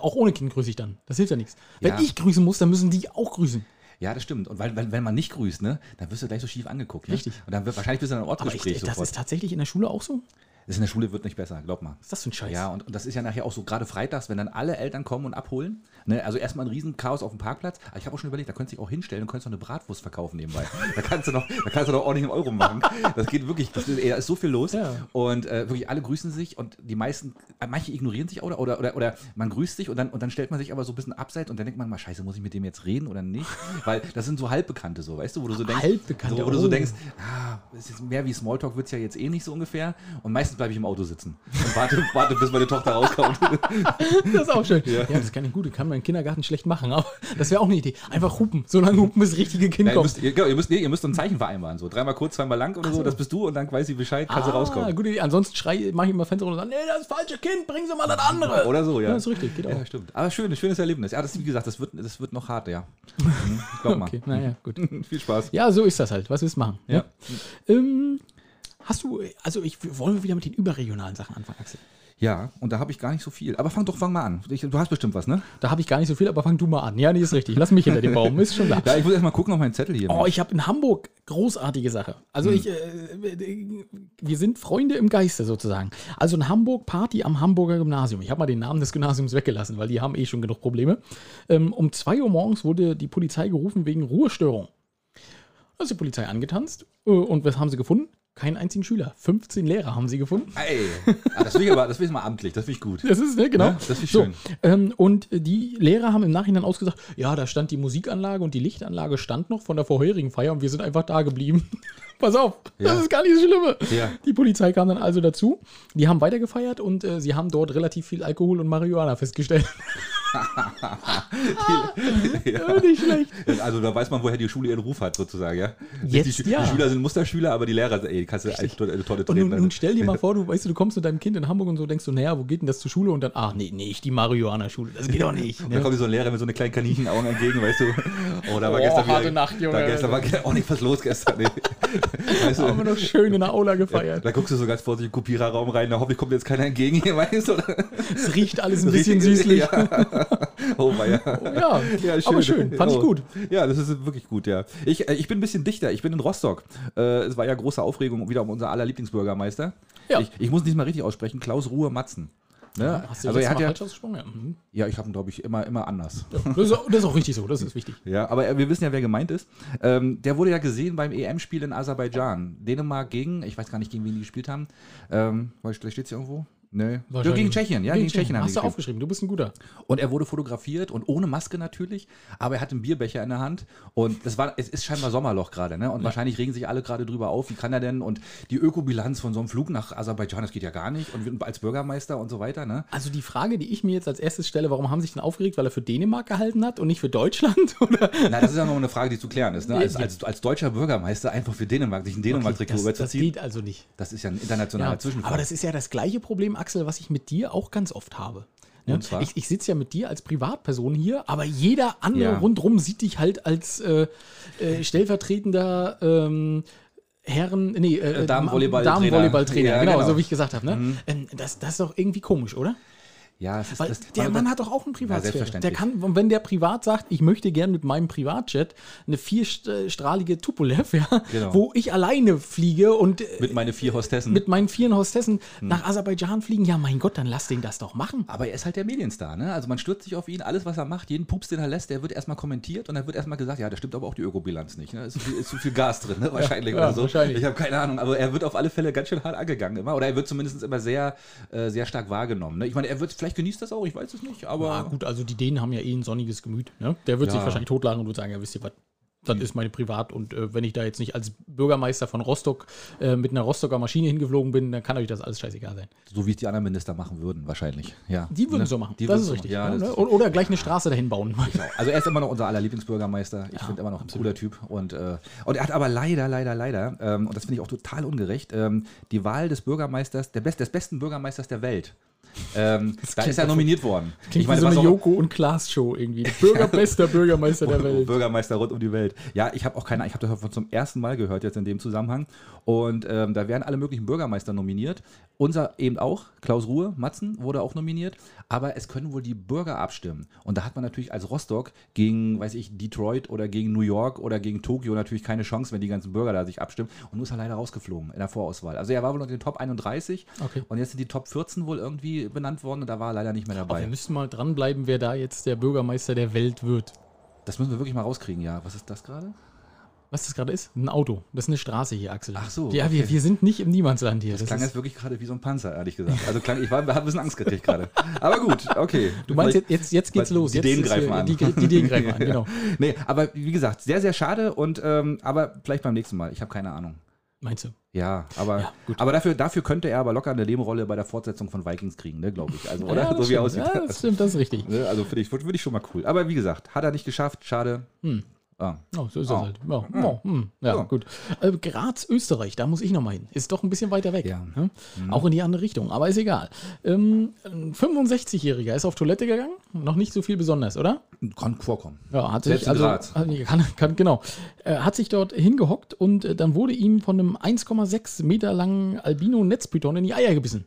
Auch ohne Kind grüße ich dann. Das hilft ja nichts. Wenn Ja. ich grüßen muss, dann müssen die auch grüßen. Ja, das stimmt. Und weil, wenn, wenn man nicht grüßt, ne, dann wirst du gleich so schief angeguckt. Ne? Richtig. Und dann wird wahrscheinlich bist du in einem Aber ich, das sofort. ist tatsächlich in der Schule auch so? Das in der Schule wird nicht besser, glaub mal. Ist das für ein Scheiß? Ja, und, und das ist ja nachher auch so gerade freitags, wenn dann alle Eltern kommen und abholen. Ne? Also erstmal ein riesen Chaos auf dem Parkplatz. Aber ich habe auch schon überlegt, da könntest du dich auch hinstellen und könntest noch eine Bratwurst verkaufen nebenbei. da kannst du noch, da kannst du noch ordentlich einen Euro machen. Das geht wirklich, das ist, da ist so viel los. Ja. Und äh, wirklich alle grüßen sich und die meisten, äh, manche ignorieren sich auch oder, oder, oder, oder man grüßt sich und dann, und dann stellt man sich aber so ein bisschen abseits und dann denkt man mal, scheiße, muss ich mit dem jetzt reden oder nicht? Weil das sind so Halbbekannte so, weißt du, wo du so denkst, Halbbekannte, so, wo du so oh. denkst, ah, es ist mehr wie Smalltalk wird es ja jetzt eh nicht so ungefähr. Und meistens bleibe ich im Auto sitzen und warte, warte bis meine Tochter rauskommt. Das ist auch schön. Ja, das kann ich gut. Das kann man im Kindergarten schlecht machen. Aber das wäre auch eine Idee. Einfach hupen. So lange hupen, bis das richtige Kind Ja, ihr, kommt. müsst, ihr, genau, ihr, müsst, nee, ihr müsst so ein Zeichen vereinbaren. So dreimal kurz, zweimal lang oder so. so. Das bist du und dann weiß sie Bescheid, kann sie Ah, rauskommen. gute Idee. Ansonsten schrei, mache ich immer Fenster runter und sage, nee, das falsche Kind, bringen Sie mal das andere. Oder so, ja. Ja, ist richtig, geht auch. Ja, stimmt. Aber schön, schönes Erlebnis. Ja, das wie gesagt, das wird, das wird noch hart, ja. Mhm, Glaub mal. Okay, naja, gut. Viel Spaß. Ja, so ist das halt. Was willst du machen? Ja. Ne? Ähm, hast du, also ich wollen wir wieder mit den überregionalen Sachen anfangen, Axel? Ja, und da habe ich gar nicht so viel. Aber fang doch, fang mal an. Ich, du hast bestimmt was, ne? Da habe ich gar nicht so viel, aber fang du mal an. Ja, nee, ist richtig. Lass mich hinter dem Baum, ist schon klar. Ja, ich muss erst mal gucken auf meinen Zettel hier. Oh, ich habe in Hamburg großartige Sache. Also ich, äh, wir sind Freunde im Geiste sozusagen. Also in Hamburg Party am Hamburger Gymnasium. Ich habe mal den Namen des Gymnasiums weggelassen, weil die haben eh schon genug Probleme. Ähm, um 2 Uhr morgens wurde die Polizei gerufen wegen Ruhestörung. Da ist die Polizei angetanzt äh, und was haben sie gefunden? Keinen einzigen Schüler. 15 Lehrer haben sie gefunden. Ey, ah, das will ich aber, das will ich mal amtlich, das finde ich gut. Das ist, ne, genau. Ja, das finde ich so, schön. ähm, und die Lehrer haben im Nachhinein ausgesagt, ja, da stand die Musikanlage und die Lichtanlage stand noch von der vorherigen Feier und wir sind einfach da geblieben. Pass auf, Ja. das ist gar nicht das Schlimme. Ja. Die Polizei kam dann also dazu. Die haben weitergefeiert und äh, sie haben dort relativ viel Alkohol und Marihuana festgestellt. ja. Nicht schlecht. Also da weiß man, woher die Schule ihren Ruf hat, sozusagen, ja? Jetzt die, Schü- ja. die Schüler sind Musterschüler, aber die Lehrer, ey, die kannst du eine tolle Und treten. nun, also. nun stell dir mal vor, du weißt du, du kommst mit deinem Kind in Hamburg und so denkst du, naja, wo geht denn das zur Schule? Und dann, ach nee, nicht die Marihuana-Schule, das geht doch nicht. Da Ne? kommt dir so ein Lehrer mit so eine kleinen Kaninchenaugen entgegen, weißt du? Oh, da war Oh, gestern wieder. Nacht, Junge. Da gestern war auch nicht was los gestern. Nee. Weißt Haben wir noch schön in der Aula gefeiert. Da guckst du so ganz vorsichtig in den Kopiererraum rein, da hoffe ich, kommt jetzt keiner entgegen hier, weißt du? Es riecht alles ein bisschen süßlich. Ja. Oh, ja. Ja, aber schön. Fand ich Oh. gut. Ja, das ist wirklich gut, ja. Ich, äh, ich bin ein bisschen dichter. Ich bin in Rostock. Äh, es war ja große Aufregung wieder um unser aller Lieblingsbürgermeister. Ja. Ich, ich muss nicht mal richtig aussprechen. Klaus Ruhe Matzen. Ne? Hast du also er hat ja? Ja. mhm. ja, ich habe ihn, glaube ich, immer, immer anders. Das, ist, auch- das ist auch richtig so, das ist wichtig. Ja, aber wir wissen ja, wer gemeint ist. Ähm, der wurde ja gesehen beim EM-Spiel in Aserbaidschan. Dänemark gegen, ich weiß gar nicht, gegen wen die gespielt haben. Ähm, vielleicht steht es hier irgendwo. Wahrscheinlich. Gegen Tschechien, ja, gegen, Tschechien haben Hast du aufgeschrieben, du bist ein guter. Und er wurde fotografiert und ohne Maske natürlich, aber er hatte einen Bierbecher in der Hand und das war, es ist scheinbar Sommerloch gerade, ne? Und wahrscheinlich regen sich alle gerade drüber auf, wie kann er denn und die Ökobilanz von so einem Flug nach Aserbaidschan, das geht ja gar nicht und als Bürgermeister und so weiter, ne? Also die Frage, die ich mir jetzt als erstes stelle, warum haben sie sich denn aufgeregt, weil er für Dänemark gehalten hat und nicht für Deutschland? Oder? Na, das ist ja noch eine Frage, die zu klären ist, ne? Als, Ja. als, als deutscher Bürgermeister einfach für Dänemark sich ein Dänemark-Trikot das, das überzuziehen, geht also nicht. das ist ja ein internationaler Ja, Zwischenfall. aber das ist ja das gleiche Problem, Axel, was ich mit dir auch ganz oft habe. Ne? Ich, ich sitze ja mit dir als Privatperson hier, aber jeder andere Ja. rundrum sieht dich halt als äh, äh, stellvertretender ähm, Herren, nee, äh, Damenvolleyballtrainer. Damenvolleyballtrainer, Ja, genau, genau. so wie ich gesagt habe. Ne? Ähm, das, das ist doch irgendwie komisch, oder? Ja, es ist Weil das, der Mann hat doch auch einen Privatsphäre. der selbstverständlich. kann, wenn der privat sagt, ich möchte gern mit meinem Privatjet eine vierstrahlige Tupolev, ja, Genau. wo ich alleine fliege und äh, mit meine vier Hostessen. mit meinen vier Hostessen Hm. nach Aserbaidschan fliegen, ja, mein Gott, dann lass den das doch machen. Aber er ist halt der Medienstar, ne? Also man stürzt sich auf ihn, alles, was er macht, jeden Pups, den er lässt, der wird erstmal kommentiert und dann wird erstmal gesagt, ja, da stimmt aber auch die Ökobilanz nicht. Ne? Ist, zu viel, ist zu viel Gas drin, ne? Wahrscheinlich ja, oder so. wahrscheinlich. Ich habe keine Ahnung, aber er wird auf alle Fälle ganz schön hart angegangen immer. Oder er wird zumindest immer sehr, äh, sehr stark wahrgenommen. Ne? Ich meine, er wird, vielleicht genießt das auch, ich weiß es nicht, aber. Ja, gut, also die Dänen haben ja eh ein sonniges Gemüt. Ne? Der wird Ja. sich wahrscheinlich totlachen und wird sagen, ja, wisst ihr was, das ist meine Privat. Und äh, wenn ich da jetzt nicht als Bürgermeister von Rostock äh, mit einer Rostocker Maschine hingeflogen bin, dann kann euch das alles scheißegal sein. So wie es die anderen Minister machen würden, wahrscheinlich. Ja. Die würden Ne? so machen. Die das würden ist so richtig. Ja, Ja, das ne? ist- O- Oder gleich eine Straße dahin bauen. Also er ist immer noch unser aller Lieblingsbürgermeister. Ich finde immer noch ein cooler Typ. Und, äh, und er hat aber leider, leider, leider, ähm, und das finde ich auch total ungerecht, ähm, die Wahl des Bürgermeisters, der best, des besten Bürgermeisters der Welt. Ähm, da ist er nominiert worden. Klingt wie so eine Joko und Klaas Show irgendwie. Bürger, bester Bürgermeister der Welt. Bürgermeister rund um die Welt. Ja, ich habe auch keine, ich habe davon zum ersten Mal gehört jetzt in dem Zusammenhang. Und ähm, da werden alle möglichen Bürgermeister nominiert. Unser eben auch, Klaus Ruhe, Matzen wurde auch nominiert. Aber es können wohl die Bürger abstimmen. Und da hat man natürlich als Rostock gegen, weiß ich, Detroit oder gegen New York oder gegen Tokio natürlich keine Chance, wenn die ganzen Bürger da sich abstimmen. Und nun ist er leider rausgeflogen in der Vorauswahl. Also er war wohl unter den Top 31 Okay. und jetzt sind die Top 14 wohl irgendwie benannt worden und da war er leider nicht mehr Aber wir dabei. müssten mal dranbleiben, wer da jetzt der Bürgermeister der Welt wird. Das müssen wir wirklich mal rauskriegen, ja. Was ist das gerade? Was das gerade ist? Ein Auto. Das ist eine Straße hier, Axel. Ach so, Ja, wir, okay. wir sind nicht im Niemandsland hier. Das, Das klang jetzt wirklich gerade wie so ein Panzer, ehrlich gesagt. Also klang, ich war, habe ein bisschen Angst gekriegt gerade. Aber gut, okay. du meinst, jetzt, jetzt, jetzt geht's los. die jetzt Dänen ist greifen an. Die, die Dänen greifen an, genau. Nee, aber wie gesagt, sehr, sehr schade und ähm, aber vielleicht beim nächsten Mal. Ich habe keine Ahnung. Meinst du? Ja, aber, Ja, gut. aber dafür, dafür könnte er aber locker eine Nebenrolle bei der Fortsetzung von Vikings kriegen, ne, glaube ich. Also, oder? Ja, so wie stimmt. aussieht. Ja, das stimmt, das ist richtig. Ne, Also finde ich, würde ich schon mal cool. Aber wie gesagt, hat er nicht geschafft, schade. Ah. Oh, so ist Oh. das halt. Ja, oh, hm. ja, Ja. gut. Äh, Graz, Österreich, da muss ich nochmal hin. Ist doch ein bisschen weiter weg. Ja. ne? Auch in die andere Richtung, aber ist egal. Ähm, ein 65-Jähriger ist auf Toilette gegangen. Noch nicht so viel besonders, oder? Kann vorkommen. Ja, hat Selbst sich, also, Graz. hat- kann, kann, genau. Äh, hat sich dort hingehockt und äh, dann wurde ihm von einem 1,6 Meter langen Albino-Netzpython in die Eier gebissen.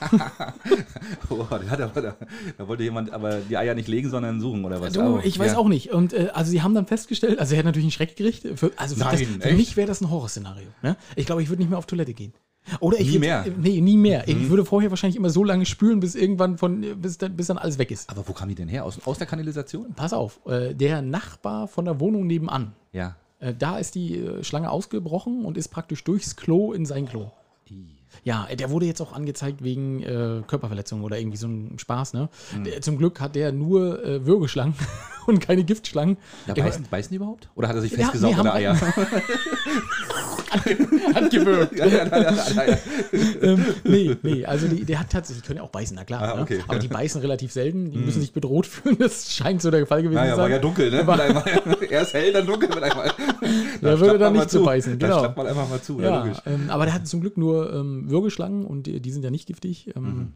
Oh, der hat aber, da, da wollte jemand aber die Eier nicht legen, sondern suchen oder was? Du, ich weiß ja. auch nicht. Und äh, also sie haben dann festgestellt, also er hat natürlich einen Schreck gekriegt. Für, also für, Nein, das, für mich wäre das ein Horrorszenario. Ne? Ich glaube, ich würde nicht mehr auf Toilette gehen. Oder ich Nie mehr? Mhm. äh, Nee, nie mehr. Ich würde vorher wahrscheinlich immer so lange spülen, bis irgendwann von, bis dann, bis dann alles weg ist. Aber wo kam die denn her? Aus, aus der Kanalisation? Pass auf, äh, der Nachbar von der Wohnung nebenan, Ja. äh, da ist die äh, Schlange ausgebrochen und ist praktisch durchs Klo in sein Klo. Ja, der wurde jetzt auch angezeigt wegen äh, Körperverletzung oder irgendwie so ein Spaß, ne? Mhm. Der, zum Glück hat der nur äh, Würgeschlangen und keine Giftschlangen. Ja, Der- beißen, beißen die überhaupt? Oder hat er sich Ja, festgesaugt nee, an der haben- Eier? hat gewürgt. ja, ja, ja, ja, ja. ähm, nee, nee, also die, der hat tatsächlich, die können ja auch beißen, na klar. Ah, okay. ne? Aber die beißen relativ selten, die müssen sich bedroht fühlen, das scheint so der Fall gewesen Naja, zu sein. war ja dunkel, ne? Einmal, erst hell, dann dunkel mit einmal. Da würde dann nicht zu beißen, Da genau. schlappt man einfach mal zu, ja, ähm, aber der hatte zum Glück nur ähm, Würgeschlangen und die, die sind ja nicht giftig. Ähm, Mhm.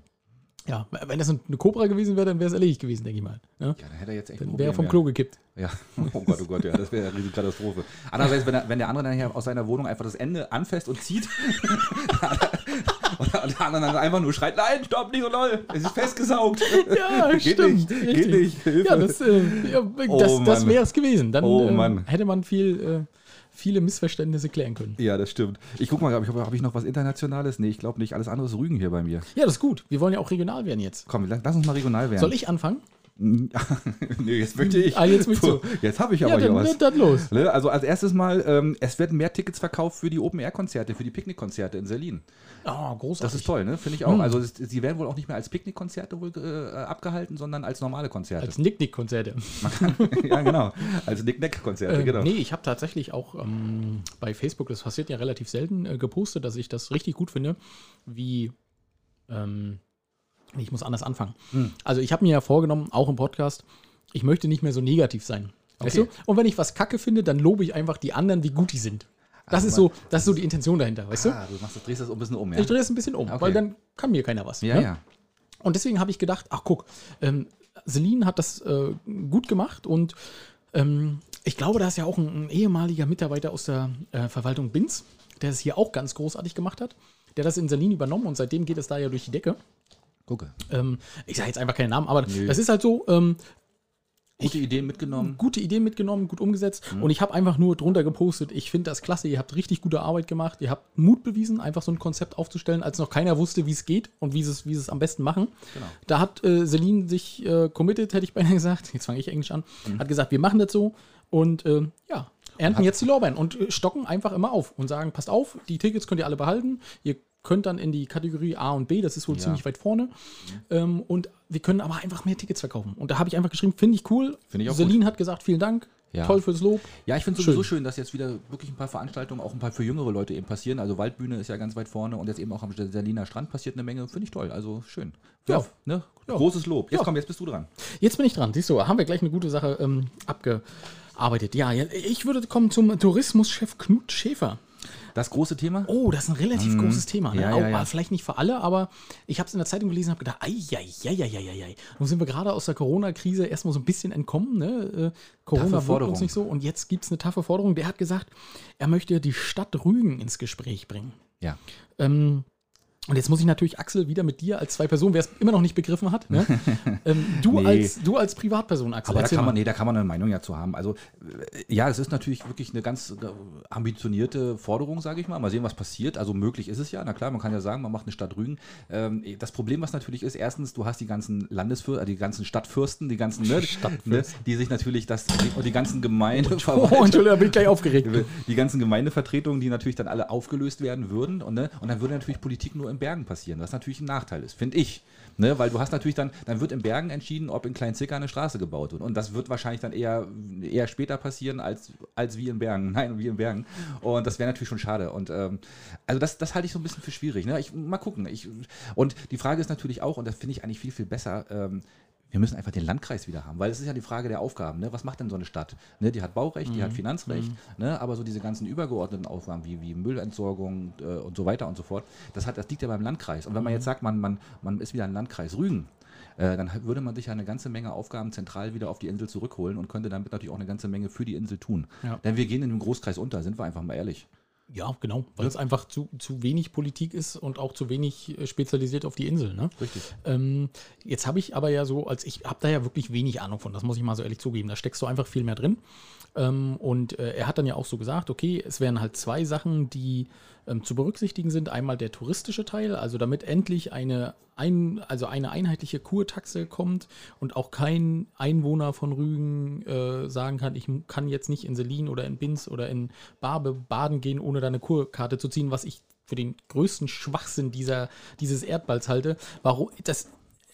Ja, wenn das eine Cobra gewesen wäre, dann wäre es erledigt gewesen, denke ich mal. Ne? Ja, dann hätte er jetzt echt Dann wäre er vom Klo gekippt. Ja, oh Gott, oh Gott, ja, das wäre eine riesige Katastrophe. Andererseits, wenn, er, wenn der andere dann hier aus seiner Wohnung einfach das Ende anfasst und zieht und der andere dann einfach nur schreit, nein, stopp, nicht so doll, es ist festgesaugt. Ja, Geht stimmt. nicht, geht richtig. nicht, Hilfe. Ja, das, äh, ja, Oh, das, das Mann. wäre es gewesen. Dann Oh, Mann. hätte man viel, äh, viele Missverständnisse klären können. Ja, das stimmt. Ich guck mal, habe ich, hab ich noch was Internationales? Nee, ich glaube nicht. Alles andere ist Rügen hier bei mir. Ja, das ist gut. Wir wollen ja auch regional werden jetzt. Komm, lass lass uns mal regional werden. Soll ich anfangen? nee, jetzt möchte ich. Ah, jetzt möchtest du. Puh, Jetzt habe ich aber Ja, hier dann, was. dann, los. Ne, Also als erstes mal, ähm, es werden mehr Tickets verkauft für die Open-Air-Konzerte, für die Picknickkonzerte in Berlin. Oh, großartig. Das ist toll, ne? Finde ich auch. Also es, sie werden wohl auch nicht mehr als Picknickkonzerte wohl äh, abgehalten, sondern als normale Konzerte. Als Nick-Nick-Konzerte. ja, genau. Als Nick-Nack-Konzerte, Ähm, genau. Nee, ich habe tatsächlich auch ähm, bei Facebook, das passiert ja relativ selten, äh, gepostet, dass ich das richtig gut finde, wie. Ich muss anders anfangen. Hm. Also, ich habe mir ja vorgenommen, auch im Podcast, ich möchte nicht mehr so negativ sein. Weißt Okay. du? Und wenn ich was kacke finde, dann lobe ich einfach die anderen, wie gut die sind. Das Also ist so, das ist so die Intention dahinter, weißt du? Ah, du machst das, drehst das ein bisschen um, ja? Ich drehe es ein bisschen um, Okay. weil dann kann mir keiner was. Ja, ne? ja. Und deswegen habe ich gedacht, ach guck, ähm, Celine hat das äh, gut gemacht und ähm, ich glaube, da ist ja auch ein, ein ehemaliger Mitarbeiter aus der äh, Verwaltung Binz, der es hier auch ganz großartig gemacht hat. Der das in Celine übernommen und seitdem geht es da ja durch die Decke. Gucke. Ähm, ich sage jetzt einfach keinen Namen, aber Nö. das ist halt so, ähm, Gute Ideen mitgenommen. gute Ideen mitgenommen, gut umgesetzt. Mhm. Und ich habe einfach nur drunter gepostet, ich finde das klasse, ihr habt richtig gute Arbeit gemacht, ihr habt Mut bewiesen, einfach so ein Konzept aufzustellen, als noch keiner wusste, wie es geht und wie sie es, wie es am besten machen. Genau. Da hat äh, Celine sich äh, committed, hätte ich beinahe gesagt, jetzt fange ich Englisch an, Mhm. hat gesagt, wir machen das so und äh, ja, ernten jetzt die Lorbeeren und äh, stocken einfach immer auf und sagen, passt auf, die Tickets könnt ihr alle behalten, ihr könnt dann in die Kategorie A und B, das ist wohl Ja. ziemlich weit vorne. Ähm, und wir können aber einfach mehr Tickets verkaufen. Und da habe ich einfach geschrieben, finde ich cool. Finde ich auch Celine hat gesagt, vielen Dank, Ja. toll fürs Lob. Ja, ich finde es sowieso schön, dass jetzt wieder wirklich ein paar Veranstaltungen, auch ein paar für jüngere Leute eben passieren. Also Waldbühne ist ja ganz weit vorne und jetzt eben auch am Berliner Strand passiert eine Menge. Finde ich toll. Also schön. Ja. ne? Ja. Großes Lob. Jetzt Ja. komm, jetzt bist du dran. Jetzt bin ich dran. Siehst du, haben wir gleich eine gute Sache ähm, abgearbeitet. Ja, ich würde kommen zum Tourismuschef Knut Schäfer. Das große Thema? Oh, das ist ein relativ großes Thema. Ne? Ja, ja, ja. Vielleicht nicht für alle, aber ich habe es in der Zeitung gelesen und habe gedacht, ei, Nun sind wir gerade aus der Corona-Krise erstmal so ein bisschen entkommen. Ne? Äh, Corona Forderung. uns nicht so. Und jetzt gibt es eine taffe Forderung. Der hat gesagt, er möchte die Stadt Rügen ins Gespräch bringen. Ja. Ähm, und jetzt muss ich natürlich Axel wieder mit dir als zwei Personen, wer es immer noch nicht begriffen hat. Ne? ähm, du, Nee. als, du als Privatperson, Axel. Aber da kann, man, nee, da kann man eine Meinung ja zu haben. Also, äh, ja, es ist natürlich wirklich eine ganz äh, ambitionierte Forderung, sage ich mal. Mal sehen, was passiert. Also, möglich ist es ja. Na klar, man kann ja sagen, man macht eine Stadt Rügen. Ähm, das Problem, was natürlich ist, erstens, du hast die ganzen Landesfürsten, die ganzen Stadtfürsten, die ganzen, ne, ne, die sich natürlich das, und die ganzen Gemeinde Oh, Entschuldigung, da bin ich gleich aufgeregt. die ganzen Gemeindevertretungen, die natürlich dann alle aufgelöst werden würden. Und, ne, und dann würde natürlich Politik nur Bergen passieren, was natürlich ein Nachteil ist, finde ich. Ne, weil du hast natürlich dann, dann wird in Bergen entschieden, ob in Kleinzicker eine Straße gebaut wird. Und das wird wahrscheinlich dann eher, eher später passieren als, als wie in Bergen. Nein, wie in Bergen. Und das wäre natürlich schon schade. Und ähm, also das, das halte ich so ein bisschen für schwierig. Ne? Ich, mal gucken. Ich, und die Frage ist natürlich auch, und das finde ich eigentlich viel, viel besser, ähm, wir müssen einfach den Landkreis wieder haben, weil es ist ja die Frage der Aufgaben. Ne? Was macht denn so eine Stadt? Ne? Die hat Baurecht, die hat Finanzrecht, ne? aber so diese ganzen übergeordneten Aufgaben wie, wie Müllentsorgung äh, und so weiter und so fort, das, hat, das liegt ja beim Landkreis. Und wenn man jetzt sagt, man, man, man ist wieder ein Landkreis Rügen, äh, dann würde man sich ja eine ganze Menge Aufgaben zentral wieder auf die Insel zurückholen und könnte damit natürlich auch eine ganze Menge für die Insel tun. Ja. Denn wir gehen in dem Großkreis unter, sind wir einfach mal ehrlich. Ja, genau, weil es einfach zu, zu wenig Politik ist und auch zu wenig äh, spezialisiert auf die Insel. Ne? Richtig. Ähm, jetzt habe ich aber ja so, als ich habe da ja wirklich wenig Ahnung von, das muss ich mal so ehrlich zugeben. Da steckst du einfach viel mehr drin. Ähm, und äh, er hat dann ja auch so gesagt, okay, es wären halt zwei Sachen, die ähm, zu berücksichtigen sind. Einmal der touristische Teil, also damit endlich eine, ein, also eine einheitliche Kurtaxe kommt und auch kein Einwohner von Rügen äh, sagen kann, ich kann jetzt nicht in Selin oder in Binz oder in Barbe baden gehen, ohne da eine Kurkarte zu ziehen, was ich für den größten Schwachsinn dieser, dieses Erdballs halte. Warum das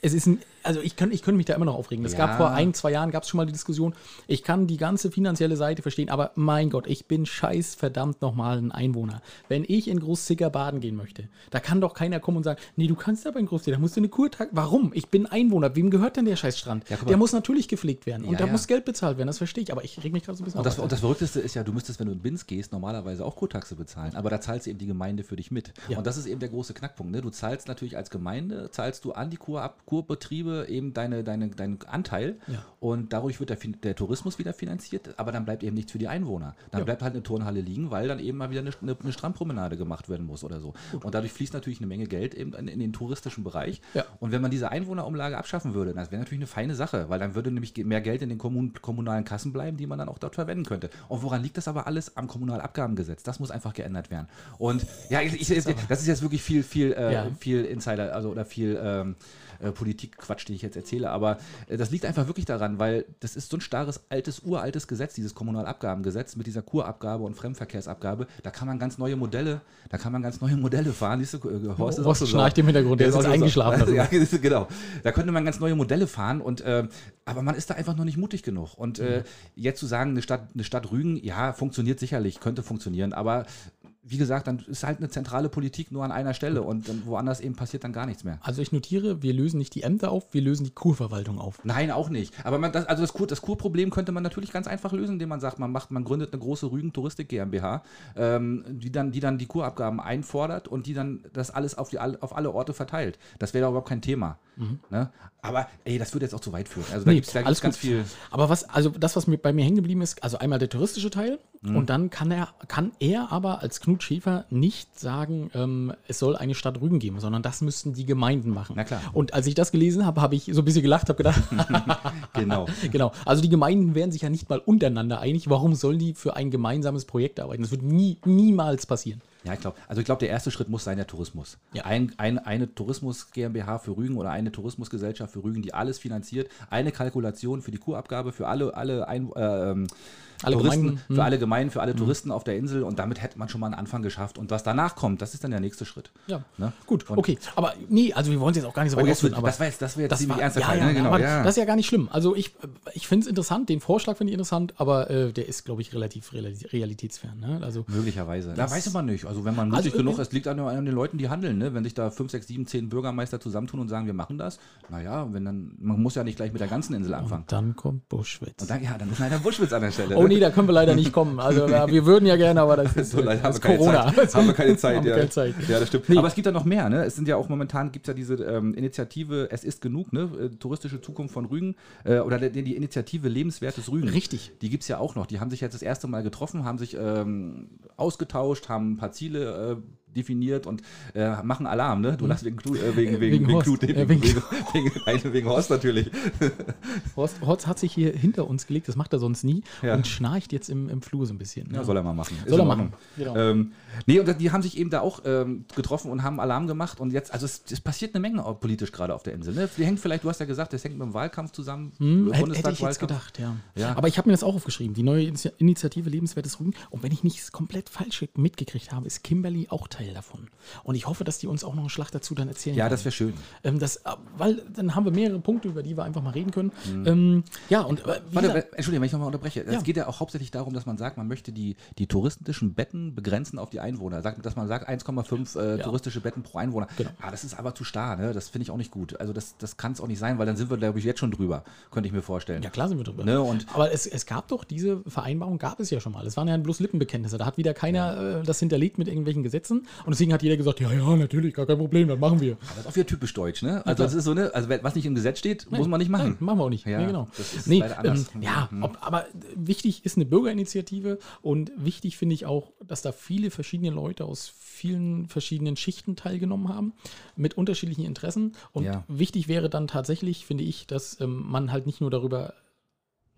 es ist ein, also ich könnte ich könnte mich da immer noch aufregen. Es Ja. gab vor ein, zwei Jahren gab es schon mal die Diskussion. Ich kann die ganze finanzielle Seite verstehen, aber mein Gott, ich bin scheiß verdammt nochmal ein Einwohner. Wenn ich in Großzicker baden gehen möchte, da kann doch keiner kommen und sagen, nee, du kannst aber in Großzicker, da musst du eine Kurtag. Warum? Ich bin Einwohner. Wem gehört denn der Scheißstrand? Ja, guck mal. der muss natürlich gepflegt werden und Ja, da ja. muss Geld bezahlt werden, das verstehe ich, aber ich reg mich gerade so ein bisschen Und das, auf. und das Verrückteste ist ja, du müsstest, wenn du in Binz gehst, normalerweise auch Kurtaxe bezahlen. Aber da zahlst eben die Gemeinde für dich mit. Ja. Und das ist eben der große Knackpunkt. Ne? Du zahlst natürlich als Gemeinde, zahlst du an die Kur Kurbetriebe eben deine, deine, deinen Anteil. Ja. Und dadurch wird der, der Tourismus wieder finanziert. Aber dann bleibt eben nichts für die Einwohner. Dann Ja. bleibt halt eine Turnhalle liegen, weil dann eben mal wieder eine, eine, eine Strandpromenade gemacht werden muss oder so. Und dadurch fließt natürlich eine Menge Geld eben in, in den touristischen Bereich. Ja. Und wenn man diese Einwohnerumlage abschaffen würde, das wäre natürlich eine feine Sache, weil dann würde nämlich mehr Geld in den kommun kommunalen Kassen bleiben, die man dann auch dort verwenden könnte. Und woran liegt das aber alles? Am Kommunalabgabengesetz. Das muss einfach geändert werden. Und ja, ich, ich, das ist jetzt wirklich viel, viel, äh, viel Insider, also oder viel ähm, äh, Politikquatsch, den ich jetzt erzähle. Aber äh, das liegt einfach wirklich daran, weil das ist so ein starres, altes, uraltes Gesetz, dieses Kommunalabgabengesetz mit dieser Kurabgabe und Fremdverkehrsabgabe. Da kann man ganz neue Modelle, da kann man ganz neue Modelle fahren. Siehst du, äh, Horst ist auch Horst so schnarcht im Hintergrund, der ist so- eingeschlafen. Ja, genau. Da könnte man ganz neue Modelle fahren und äh, aber man ist da einfach noch nicht mutig genug. Und Mhm. jetzt zu sagen, eine Stadt, eine Stadt Rügen, ja, funktioniert sicherlich, könnte funktionieren, aber wie gesagt, dann ist halt eine zentrale Politik nur an einer Stelle und dann woanders eben passiert dann gar nichts mehr. Also ich notiere, wir lösen nicht die Ämter auf, wir lösen die Kurverwaltung auf. Nein, auch nicht. Aber man, das, also das, Kur, das Kurproblem könnte man natürlich ganz einfach lösen, indem man sagt, man macht, man gründet eine große Rügen Touristik GmbH, ähm, die, dann, die dann die Kurabgaben einfordert und die dann das alles auf, die, auf alle Orte verteilt. Das wäre doch überhaupt kein Thema. Ne? Aber ey, das würde jetzt auch zu weit führen. Also da Nee, gibt es alles ganz gut. viel. Aber was, also das, was mir bei mir hängen geblieben ist, also einmal der touristische Teil Mhm. und dann kann er, kann er aber als Knut Knut Schäfer nicht sagen, ähm, es soll eine Stadt Rügen geben, sondern das müssten die Gemeinden machen. Na klar. Und als ich das gelesen habe, habe ich so ein bisschen gelacht, habe gedacht, Genau. genau. Also die Gemeinden wären sich ja nicht mal untereinander einig. Warum sollen die für ein gemeinsames Projekt arbeiten? Das wird nie, niemals passieren. Ja, ich glaube, also ich glaube, der erste Schritt muss sein der Tourismus. Ja. Ein, ein, eine Tourismus GmbH für Rügen oder eine Tourismusgesellschaft für Rügen, die alles finanziert, eine Kalkulation für die Kurabgabe für alle, alle, ein, äh, ähm, Alle Touristen, Gemeinden, hm. für alle Gemeinden, für alle Touristen auf der Insel und damit hätte man schon mal einen Anfang geschafft. Und was danach kommt, das ist dann der nächste Schritt. Ja, Ne? gut, Und- okay. Aber nee, also wir wollen es jetzt auch gar nicht so Oh, weit wird, ausführen, aber das war jetzt, das war jetzt das ziemlich war, ernster ja, Fall. ja, ne? Genau, ja. Das ist ja gar nicht schlimm. Also ich, ich finde es interessant, den Vorschlag finde ich interessant, aber äh, der ist, glaube ich, relativ reali- realitätsfern. Ne? Also Möglicherweise. Da weiß man nicht. Also wenn man mutig Also, genug äh, ist, liegt an, an den Leuten, die handeln. Ne? Wenn sich da 5, 6, 7, 10 Bürgermeister zusammentun und sagen, wir machen das, naja, wenn dann, man muss ja nicht gleich mit der ganzen Insel anfangen. und dann kommt Buschwitz. Und dann, ja, dann ist leider Buschwitz an der Stelle. Oh ne? nee, da können wir leider nicht kommen. Also ja, wir würden ja gerne, aber das ist, So leider das haben ist Corona. Zeit. Haben wir keine Zeit, Haben ja. keine Zeit. Ja, das stimmt. Nee. Aber es gibt ja noch mehr, ne? Es sind ja auch momentan gibt es ja diese ähm, Initiative Es ist genug, ne? Äh, touristische Zukunft von Rügen. Äh, oder die, die Initiative Lebenswertes Rügen. Richtig. Die gibt es ja auch noch. Die haben sich jetzt das erste Mal getroffen, haben sich ähm, ausgetauscht, haben ein paar Ziele äh, definiert und äh, machen Alarm, ne? Du lachst wegen, Klu- äh, wegen, wegen, Wegen wegen, Horst. Äh, wegen, wegen- wegen, wegen, wegen, wegen Horst natürlich. Horst, Horst hat sich hier hinter uns gelegt, das macht er sonst nie, Ja. und schnarcht jetzt im, im Flur so ein bisschen. Ja, soll er mal machen. Ist Soll er in machen. Genau. Ähm, nee, und die haben sich eben da auch ähm, getroffen und haben Alarm gemacht. Und jetzt, also es, es passiert eine Menge politisch gerade auf der Insel. Ne? Die hängt vielleicht, du hast ja gesagt, das hängt mit dem Wahlkampf zusammen. Hm, hätte, ich jetzt gedacht, ja. Ja. Aber ich habe mir das auch aufgeschrieben, die neue Initi- Initiative Lebenswertes Rügen. Und wenn ich nicht komplett falsch mitgekriegt habe, ist Kimberly auch Teil davon. Und ich hoffe, dass die uns auch noch einen Schlag dazu dann erzählen. Ja, das wäre schön. ähm, das, äh, Weil dann haben wir mehrere Punkte, über die wir einfach mal reden können. Ähm, ja, und äh, Mhm. Warte, gesagt, äh, Entschuldigung, wenn ich nochmal unterbreche. Es Ja. geht ja auch hauptsächlich darum, dass man sagt, man möchte die, die touristischen Betten begrenzen auf die Einwohner. Sagt, dass man sagt, 1,5 äh, touristische Betten pro Einwohner. Genau. Ah, das ist aber zu starr, ne? Das finde ich auch nicht gut. Also das, das kann es auch nicht sein, weil dann sind wir, glaube ich, jetzt schon drüber, könnte ich mir vorstellen. ja klar sind wir drüber. Ne, und Aber es, es gab doch diese Vereinbarung, gab es ja schon mal. Es waren ja bloß Lippenbekenntnisse. Da hat wieder keiner äh, das hinterlegt mit irgendwelchen Gesetzen. Und deswegen hat jeder gesagt, ja, ja, natürlich, gar kein Problem, das machen wir. das ist auch wieder typisch deutsch, ne? Also klar. das ist so, ne? Also was nicht im Gesetz steht, muss man nicht machen. Nein, machen wir auch nicht. Ja, nee, genau. nee. Ähm, ja, ob, aber wichtig ist eine Bürgerinitiative und wichtig finde ich auch, dass da viele verschiedene Leute aus vielen verschiedenen Schichten teilgenommen haben, mit unterschiedlichen Interessen. Und Ja. wichtig wäre dann tatsächlich, finde ich, dass ähm, man halt nicht nur darüber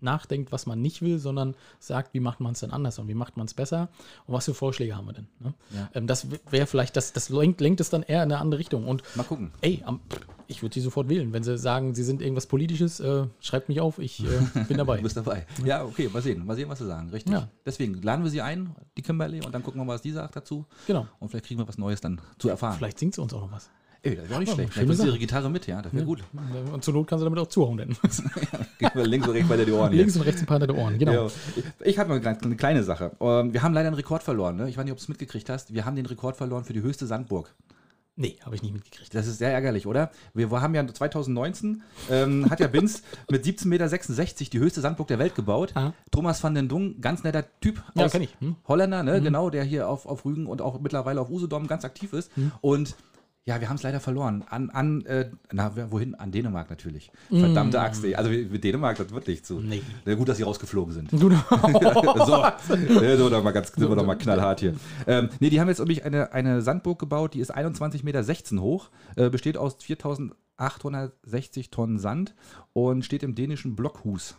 nachdenkt, was man nicht will, sondern sagt, wie macht man es denn anders und wie macht man es besser und was für Vorschläge haben wir denn. Ne? Ja. Ähm, das wäre vielleicht, das, das lenkt, lenkt es dann eher in eine andere Richtung. Und Mal gucken. Ey, am, ich würde sie sofort wählen. Wenn sie sagen, sie sind irgendwas Politisches, äh, schreibt mich auf, ich äh, bin dabei. Du bist dabei. Ja, okay, mal sehen. Mal sehen, was sie sagen. Richtig. Ja. Deswegen laden wir sie ein, die Kimberly, und dann gucken wir mal, was die sagt dazu. genau. Und vielleicht kriegen wir was Neues dann zu erfahren. Vielleicht singt sie uns auch noch was. Ey, das wäre auch nicht Ja, schlecht. bringt sie Sache. ihre Gitarre mit, ja. Das wäre gut. Und zur Not kann sie damit auch zuhauen. Denn. Gib mir links und rechts bei die Ohren. Links und rechts ein paar der Ohren, genau. Ja. Ich habe mal eine eine kleine Sache. Ähm, Wir haben leider einen Rekord verloren. Ne? Ich weiß nicht, ob du es mitgekriegt hast. Wir haben den Rekord verloren für die höchste Sandburg. Nee, habe ich nicht mitgekriegt. Das ist sehr ärgerlich, oder? Wir haben ja 2019, ähm, hat ja Binz mit 17,66 Meter die höchste Sandburg der Welt gebaut. Aha. Thomas van den Dung, ganz netter Typ Ja, aus kenn ich. Hm. Holländer, ne? genau, der hier auf, auf Rügen und auch mittlerweile auf Usedom ganz aktiv ist. Hm. Und ja, wir haben es leider verloren. An, an äh, na, wohin? An Dänemark natürlich. Verdammte Axt. ey. Also mit Dänemark, das wird nicht zu. Nee. Na gut, dass sie rausgeflogen sind. So, ja, so doch mal ganz, sind wir doch mal knallhart hier. Ähm, nee, die haben jetzt nämlich eine, eine Sandburg gebaut, die ist 21,16 Meter hoch, äh, besteht aus 4860 Tonnen Sand und steht im dänischen Blockhus.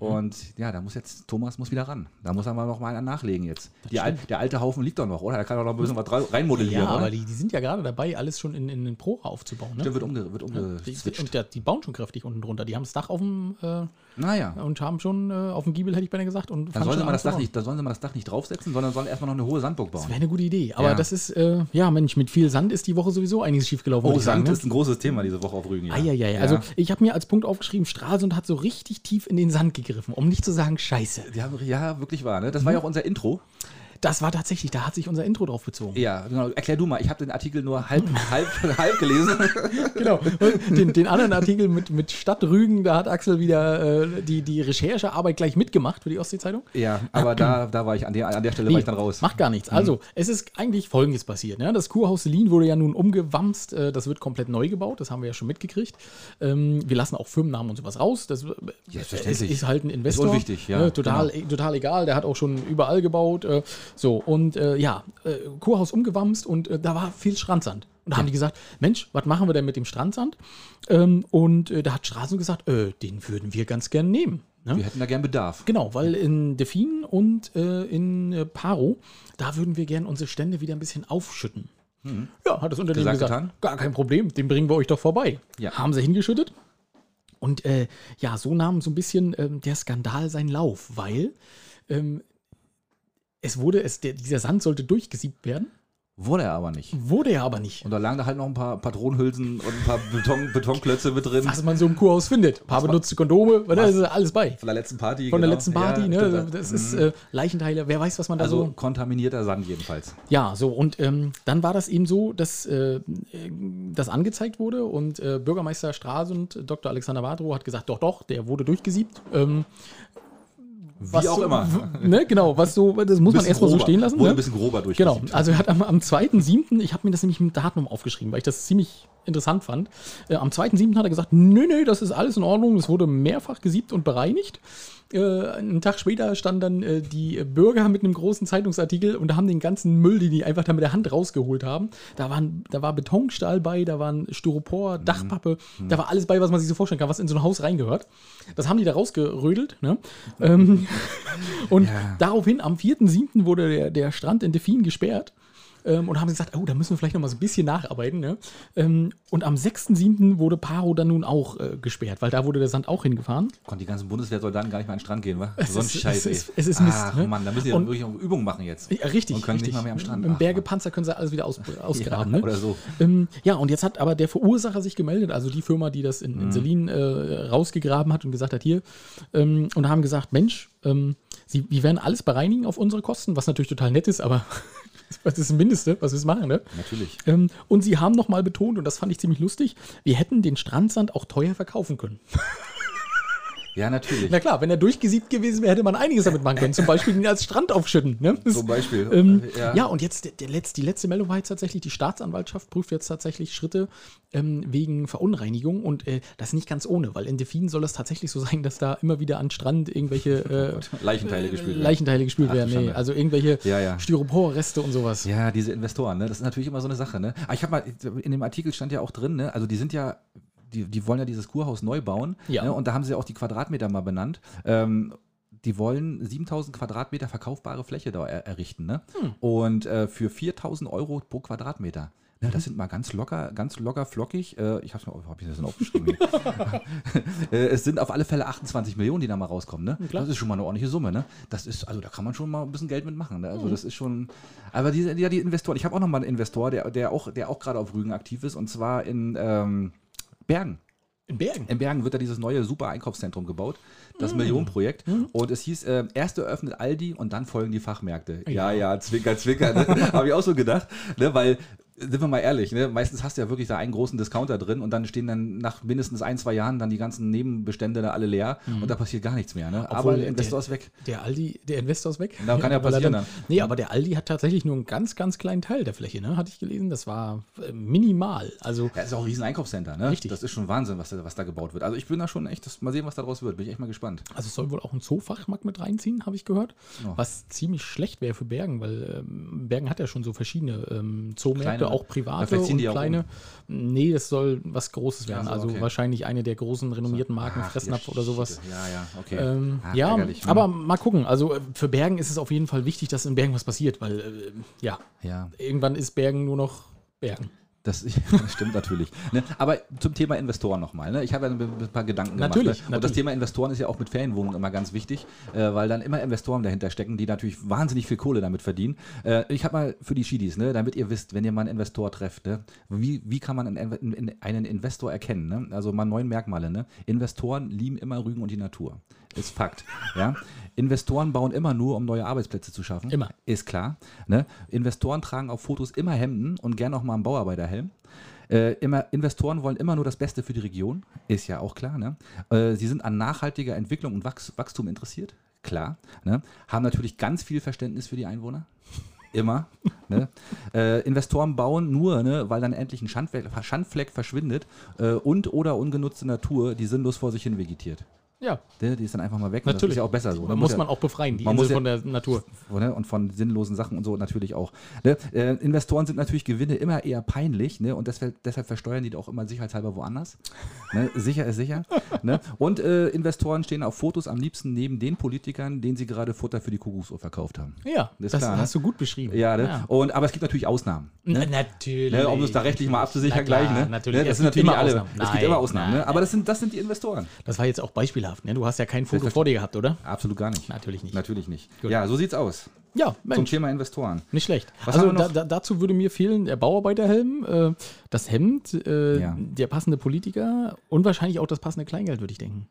Und ja, da muss jetzt, Thomas muss wieder ran. Da muss er mal noch mal nachlegen jetzt. Al der alte Haufen liegt doch noch, oder? Da kann er noch ein bisschen was rein- reinmodellieren, ja, oder? aber die, die sind ja gerade dabei, alles schon in, in den Prora aufzubauen. Ne? Stimmt, wird, umge wird umgeswitcht. und der, die bauen schon kräftig unten drunter. Die haben das Dach auf dem äh, naja. und haben schon äh, auf dem Giebel, hätte ich beinahe gesagt. Und Dann sollen, sie mal das Dach bauen. nicht, dann sollen sie mal das Dach nicht draufsetzen, sondern sollen erstmal noch eine hohe Sandburg bauen. Wäre eine gute Idee. Aber Ja. das ist, äh, ja, Mensch, mit viel Sand ist die Woche sowieso einiges schiefgelaufen. Oh, ich sagen, Sand ne? ist ein großes Thema diese Woche auf Rügen. Ja. Eieiei. Also ich habe mir als Punkt aufgeschrieben, Stralsund hat so richtig tief in den Sand gegriffen, um nicht zu sagen Scheiße. Die haben, ja, wirklich wahr. Ne? Das Mhm. war ja auch unser Intro. Das war tatsächlich, da hat sich unser Intro drauf bezogen. Ja, genau. Erklär du mal. Ich habe den Artikel nur halb, halb, halb gelesen. Genau. Den, den anderen Artikel mit, mit Stadt Rügen, da hat Axel wieder äh, die, die Recherchearbeit gleich mitgemacht für die Ostsee-Zeitung. ja, aber da, da war ich, an der, an der Stelle war ich dann raus. Macht gar nichts. Also, es ist eigentlich Folgendes passiert. Ja? Das Kurhaus Selin wurde ja nun umgewamst. Äh, das wird komplett neu gebaut. Das haben wir ja schon mitgekriegt. Ähm, wir lassen auch Firmennamen und sowas raus. Das äh, es Selbstverständlich. ist halt ein Investor. unwichtig, ja, Ne? Total, genau. total egal. Der hat auch schon überall gebaut. So, und äh, ja, äh, Kurhaus umgewamst und äh, da war viel Strandsand. Und da haben die gesagt, Mensch, was machen wir denn mit dem Strandsand? Ähm, und äh, da hat Straßen gesagt, äh, den würden wir ganz gern nehmen. Ne? Wir hätten da gern Bedarf. Genau, weil in Delfin und äh, in Paro, da würden wir gern unsere Stände wieder ein bisschen aufschütten. Ja, hat das Unternehmen Gesagt, gesagt, gar kein Problem, den bringen wir euch doch vorbei. Ja. Haben sie hingeschüttet. Und äh, ja, so nahm so ein bisschen ähm, der Skandal seinen Lauf, weil ähm, es wurde, es, der, dieser Sand sollte durchgesiebt werden, Wurde er aber nicht. wurde er aber nicht. Und da lagen da halt noch ein paar Patronenhülsen und ein paar Beton, Betonklötze mit drin. Was man so im Kurhaus findet. Ein paar benutzte Kondome, da ist alles bei. Von der letzten Party. Von der genau. letzten Party, Ja, ne? Das ist äh, Leichenteile, wer weiß, was man da Also so. kontaminierter Sand jedenfalls. Ja, so, und ähm, dann war das eben so, dass äh, das angezeigt wurde und äh, Bürgermeister Stralsund, Dr. Alexander Wadrow, hat gesagt, doch, doch, der wurde durchgesiebt. Ähm, Wie auch so, immer. Ne, genau, was so, das muss man erstmal so stehen lassen. Wurde Ne? ein bisschen grober Genau, durchgesiebt. also er hat am, am 2.7., ich habe mir das nämlich mit Datum aufgeschrieben, weil ich das ziemlich interessant fand. Äh, am 2.7. hat er gesagt, nö, nö, das ist alles in Ordnung, es wurde mehrfach gesiebt und bereinigt. Äh, einen Tag später standen dann äh, die Bürger mit einem großen Zeitungsartikel und haben den ganzen Müll, den die einfach da mit der Hand rausgeholt haben. Da, waren, da war Betonstahl bei, da waren Styropor, Mhm. Dachpappe, da war alles bei, was man sich so vorstellen kann, was in so ein Haus reingehört. Das haben die da rausgerödelt. Ne? Ähm, und Ja. daraufhin, am 4.7. wurde der, der Strand in Delfin gesperrt. Ähm, und haben gesagt, oh, da müssen wir vielleicht noch mal so ein bisschen nacharbeiten. Ne? Ähm, und am 6.7. wurde Paro dann nun auch äh, gesperrt, weil da wurde der Sand auch hingefahren. Konnten die ganzen Bundeswehrsoldaten gar nicht mehr an den Strand gehen, wa? Es So ein ist- Scheiß, es ist- es ist Mist, Ach, ne? Mann, da müssen die Und- wirklich auch Übungen machen jetzt. Ja, richtig. Und können richtig. nicht mal mehr am Strand. Ach, Bergepanzer können sie alles wieder aus, ausgraben. Ja, ne? oder so. Ähm, ja, und jetzt hat aber der Verursacher sich gemeldet, also die Firma, die das in, in Selin äh, rausgegraben hat und gesagt hat, hier, ähm, und haben gesagt, Mensch, ähm, sie, wir werden alles bereinigen auf unsere Kosten, was natürlich total nett ist, aber das ist das Mindeste, was wir machen, ne? Natürlich. Ähm, und sie haben nochmal betont, und das fand ich ziemlich lustig, wir hätten den Strandsand auch teuer verkaufen können. Ja, natürlich. Na klar, wenn er durchgesiebt gewesen wäre, hätte man einiges damit machen können. Zum Beispiel ihn als Strand aufschütten. Ne? Das- Zum Beispiel. Ähm, Ja. ja. und jetzt der, der letzte, die letzte Meldung war jetzt tatsächlich, die Staatsanwaltschaft prüft jetzt tatsächlich Schritte ähm, wegen Verunreinigung und äh, das nicht ganz ohne, weil in Delfinen soll es tatsächlich so sein, dass da immer wieder an Strand irgendwelche äh, Leichenteile gespielt werden. Leichenteile Ach, du werden. Nee, also irgendwelche Ja, ja. Styroporreste und sowas. Ja, diese Investoren, ne? das ist natürlich immer so eine Sache. Ne? Aber ich habe mal, in dem Artikel stand ja auch drin, ne? also die sind ja, die, die wollen ja dieses Kurhaus neu bauen. Ja. Ne? Und da haben sie auch die Quadratmeter mal benannt. Ähm, die wollen 7000 Quadratmeter verkaufbare Fläche da er errichten. Ne? Hm. Und äh, für 4000 Euro pro Quadratmeter. Mhm. das sind mal ganz locker, ganz locker flockig. Äh, ich habe mir, hab ich das denn aufgeschrieben? äh, es sind auf alle Fälle 28 Millionen, die da mal rauskommen. Ne? klar. Das ist schon mal eine ordentliche Summe. Ne? Das ist, also da kann man schon mal ein bisschen Geld mitmachen. Ne? Also das ist schon. Aber diese, ja, die Investoren. Ich habe auch noch mal einen Investor, der, der auch, der auch gerade auf Rügen aktiv ist, und zwar in ähm, Bergen. In Bergen. In Bergen wird da dieses neue super Einkaufszentrum gebaut, das Mm. Millionenprojekt. Und es hieß, äh, erst eröffnet Aldi und dann folgen die Fachmärkte. Ja, Ja. ja, Zwicker, Zwicker. Ne? Habe ich auch so gedacht, ne? weil, sind wir mal ehrlich, ne? meistens hast du ja wirklich da einen großen Discounter drin und dann stehen dann nach mindestens ein, zwei Jahren dann die ganzen Nebenbestände da alle leer und da passiert gar nichts mehr. Ne? Aber der Investor ist weg. Der Aldi, der Investor ist weg. Na, kann ja er passieren Dann, nee, aber der Aldi hat tatsächlich nur einen ganz, ganz kleinen Teil der Fläche, ne? Hatte ich gelesen. Das war äh, minimal. Also Ja, ist auch ein riesen Einkaufscenter, ne? Richtig. Das ist schon Wahnsinn, was da, was da gebaut wird. Also ich bin da schon echt, das, mal sehen, was daraus wird. Bin ich echt mal gespannt. Also es soll wohl auch ein Zoofachmarkt mit reinziehen, habe ich gehört. Oh. Was ziemlich schlecht wäre für Bergen, weil ähm, Bergen hat ja schon so verschiedene ähm, Zoomärkte, Kleine. auch private und die auch kleine. Nee, das soll was Großes werden. so, also okay. wahrscheinlich eine der großen renommierten Marken, Ach, Fressnapf oder sowas. Ja, ja, okay. Ähm, Ach, ja, ne? aber mal gucken. Also äh, für Bergen ist es auf jeden Fall wichtig, dass in Bergen was passiert, weil äh, ja, Ja, irgendwann ist Bergen nur noch Bergen. Das, das stimmt natürlich. Ne? Aber zum Thema Investoren nochmal. Ne? Ich habe ja ein paar Gedanken Natürlich, gemacht. Ne? Und das natürlich. Thema Investoren ist ja auch mit Ferienwohnungen immer ganz wichtig, äh, weil dann immer Investoren dahinter stecken, die natürlich wahnsinnig viel Kohle damit verdienen. Äh, ich habe mal für die Schiedis, ne, damit ihr wisst, wenn ihr mal einen Investor trefft, ne, wie, wie kann man einen, einen einen Investor erkennen? Ne? Also mal neun Merkmale. Ne? Investoren lieben immer Rügen und die Natur. Ist Fakt. ja? Investoren bauen immer nur, um neue Arbeitsplätze zu schaffen. Immer. Ist klar. Ne? Investoren tragen auf Fotos immer Hemden und gern auch mal einen Bauarbeiterhelm. Äh, immer, Investoren wollen immer nur das Beste für die Region, ist ja auch klar. Ne? Äh, sie sind an nachhaltiger Entwicklung und Wachs Wachstum interessiert, klar. Ne? Haben natürlich ganz viel Verständnis für die Einwohner. Immer. ne? äh, Investoren bauen nur, ne, weil dann endlich ein Schandfleck, Schandfleck verschwindet äh, und oder ungenutzte Natur, die sinnlos vor sich hin vegetiert. Ja. Die, die ist dann einfach mal weg. Natürlich. ist ja auch besser so. Man ne? muss ja- man auch befreien, die man Insel muss ja- von der Natur. ne? und von sinnlosen Sachen und so natürlich auch. Ne? Äh, Investoren sind natürlich Gewinne immer eher peinlich ne? und deshalb, deshalb versteuern die auch immer sicherheitshalber woanders. ne? Sicher ist sicher. ne? Und äh, Investoren stehen auf Fotos am liebsten neben den Politikern, denen sie gerade Futter für die Kuckucksuhr verkauft haben. Ja, Das das, klar, ne? hast du gut beschrieben. Ja, ne? Und, aber es gibt natürlich Ausnahmen. Na, natürlich. Ne, um es da rechtlich mal abzusichern klar, gleich. Ne? Natürlich. Ne, das Es sind natürlich immer alle. Ausnahmen. Es gibt immer Ausnahmen. Ne? Aber das sind, das sind die Investoren. Das war jetzt auch beispielhaft. Ne? Du hast ja kein Foto vor dir gehabt, oder? Absolut gar nicht. Natürlich nicht. Natürlich nicht. Gut. Ja, so sieht's aus. Ja, Zum Mensch. Thema Investoren. Nicht schlecht. Was also da, dazu würde mir fehlen der Bauarbeiterhelm, äh, das Hemd, äh, Ja. der passende Politiker und wahrscheinlich auch das passende Kleingeld, würde ich denken.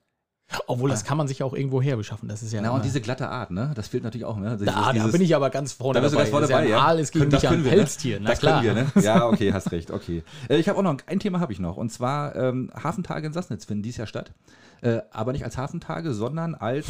Obwohl, das kann man sich ja auch irgendwo her beschaffen. Das ist ja. Na, und diese glatte Art, ne? Das fehlt natürlich auch, ne? Dieses, da, da bin ich aber ganz vorne Da bist du ganz vorne Das ist dabei, ja. Aal ist gegen dich ein ne? Pelztier. Na das klar. können wir, ne? Ja, okay, hast recht, okay. Äh, ich habe auch noch, ein Thema habe ich noch. Und zwar ähm, Hafentage in Sassnitz finden dieses Jahr statt. Äh, aber nicht als Hafentage, sondern als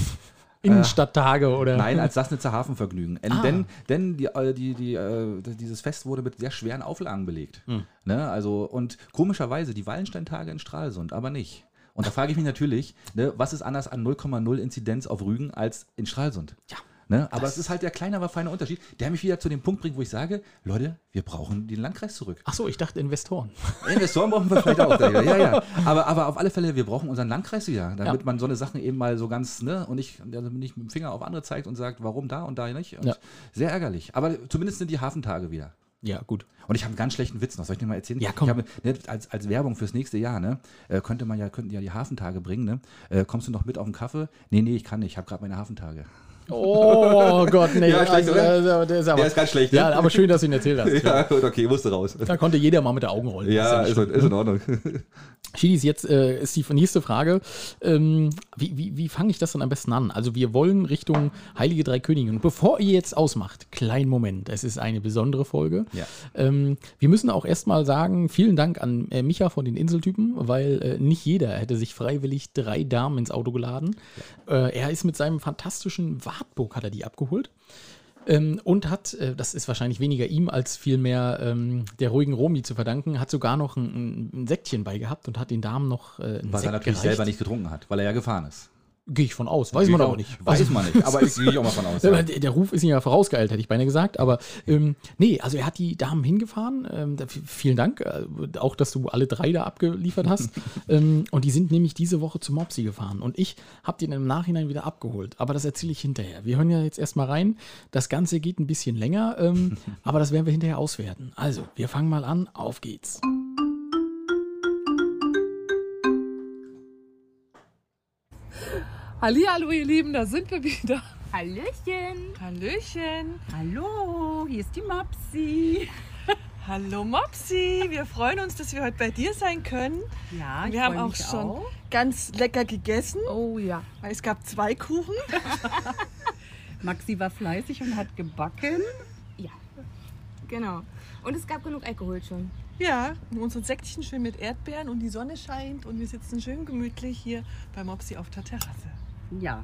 Innenstadttage oder. Nein, als Sassnitzer Hafenvergnügen. Äh, Ah. Denn, denn die, äh, die, die, äh, dieses Fest wurde mit sehr schweren Auflagen belegt. Hm. Ne? Also, und komischerweise die Wallensteintage in Stralsund, aber nicht. Und da frage ich mich natürlich, ne, was ist anders an 0,0 Inzidenz auf Rügen als in Stralsund? Ja. Ne? Aber es ist halt der kleine, aber feine Unterschied, der mich wieder zu dem Punkt bringt, wo ich sage, Leute, wir brauchen den Landkreis zurück. Ach so, ich dachte Investoren. Investoren brauchen wir vielleicht auch. Ja, ja. Aber, aber auf alle Fälle, wir brauchen unseren Landkreis wieder, damit Ja. man so eine Sachen eben mal so ganz, ne, und nicht, also nicht mit dem Finger auf andere zeigt und sagt, warum da und da nicht. Und Ja. Sehr ärgerlich. Aber zumindest sind die Hafentage wieder. Ja, gut. Und ich habe einen ganz schlechten Witz noch. Soll ich dir mal erzählen? Ja, komm. Ich habe, ne, als, als Werbung fürs nächste Jahr, ne, äh, könnte man ja, könnten ja die Hafentage bringen, ne? Äh, kommst du noch mit auf den Kaffee? Nee, nee, ich kann nicht. Ich habe gerade meine Hafentage. Oh Gott, nee. Ja, schlecht, oder? also, der ist aber, Der ist ganz schlecht, ne? Ja, aber schön, dass du ihn erzählt hast. Ja, gut, okay, musste raus. Da konnte jeder mal mit der Augen rollen. Ja, ist, ja nicht ist in Ordnung. Schiedis, jetzt äh, ist die nächste Frage. Ähm, wie wie, wie fange ich das dann am besten an? Also wir wollen Richtung Heilige Drei Könige. Und bevor ihr jetzt ausmacht, kleinen Moment, es ist eine besondere Folge. Ja. Ähm, wir müssen auch erstmal sagen, vielen Dank an äh, Micha von den Inseltypen, weil äh, nicht jeder hätte sich freiwillig drei Damen ins Auto geladen. Äh, er ist mit seinem fantastischen Wartburg, hat er die abgeholt. Ähm, und hat, äh, das ist wahrscheinlich weniger ihm als vielmehr ähm, der ruhigen Romi zu verdanken, hat sogar noch ein, ein Säckchen bei gehabt und hat den Damen noch äh, ein Was er Sekt natürlich gereicht. selber nicht getrunken hat, weil er ja gefahren ist. Gehe ich von aus, weiß man Gehe aber auch- nicht. Weiß man nicht, aber ich gehe auch mal von aus. Ja. Der, der Ruf ist ihm ja vorausgeeilt, hätte ich beinahe gesagt. Aber ähm, nee, also er hat die Damen hingefahren. Ähm, da, vielen Dank, äh, auch dass du alle drei da abgeliefert hast. ähm, und die sind nämlich diese Woche zum Mopsi gefahren. Und ich habe den im Nachhinein wieder abgeholt. Aber das erzähle ich hinterher. Wir hören ja jetzt erstmal rein. Das Ganze geht ein bisschen länger, ähm, aber das werden wir hinterher auswerten. Also, wir fangen mal an. Auf geht's. Hallihallo, ihr Lieben, da sind wir wieder. Hallöchen. Hallöchen. Hallo, hier ist die Mopsi. Hallo Mopsi, wir freuen uns, dass wir heute bei dir sein können. Ja, ich wir haben auch schon auch. ganz lecker gegessen, Oh ja. es gab zwei Kuchen. Maxi war fleißig und hat gebacken. Ja. Genau. Und es gab genug Alkohol schon. Ja, unser Säckchen schön mit Erdbeeren und die Sonne scheint und wir sitzen schön gemütlich hier bei Mopsi auf der Terrasse. Ja,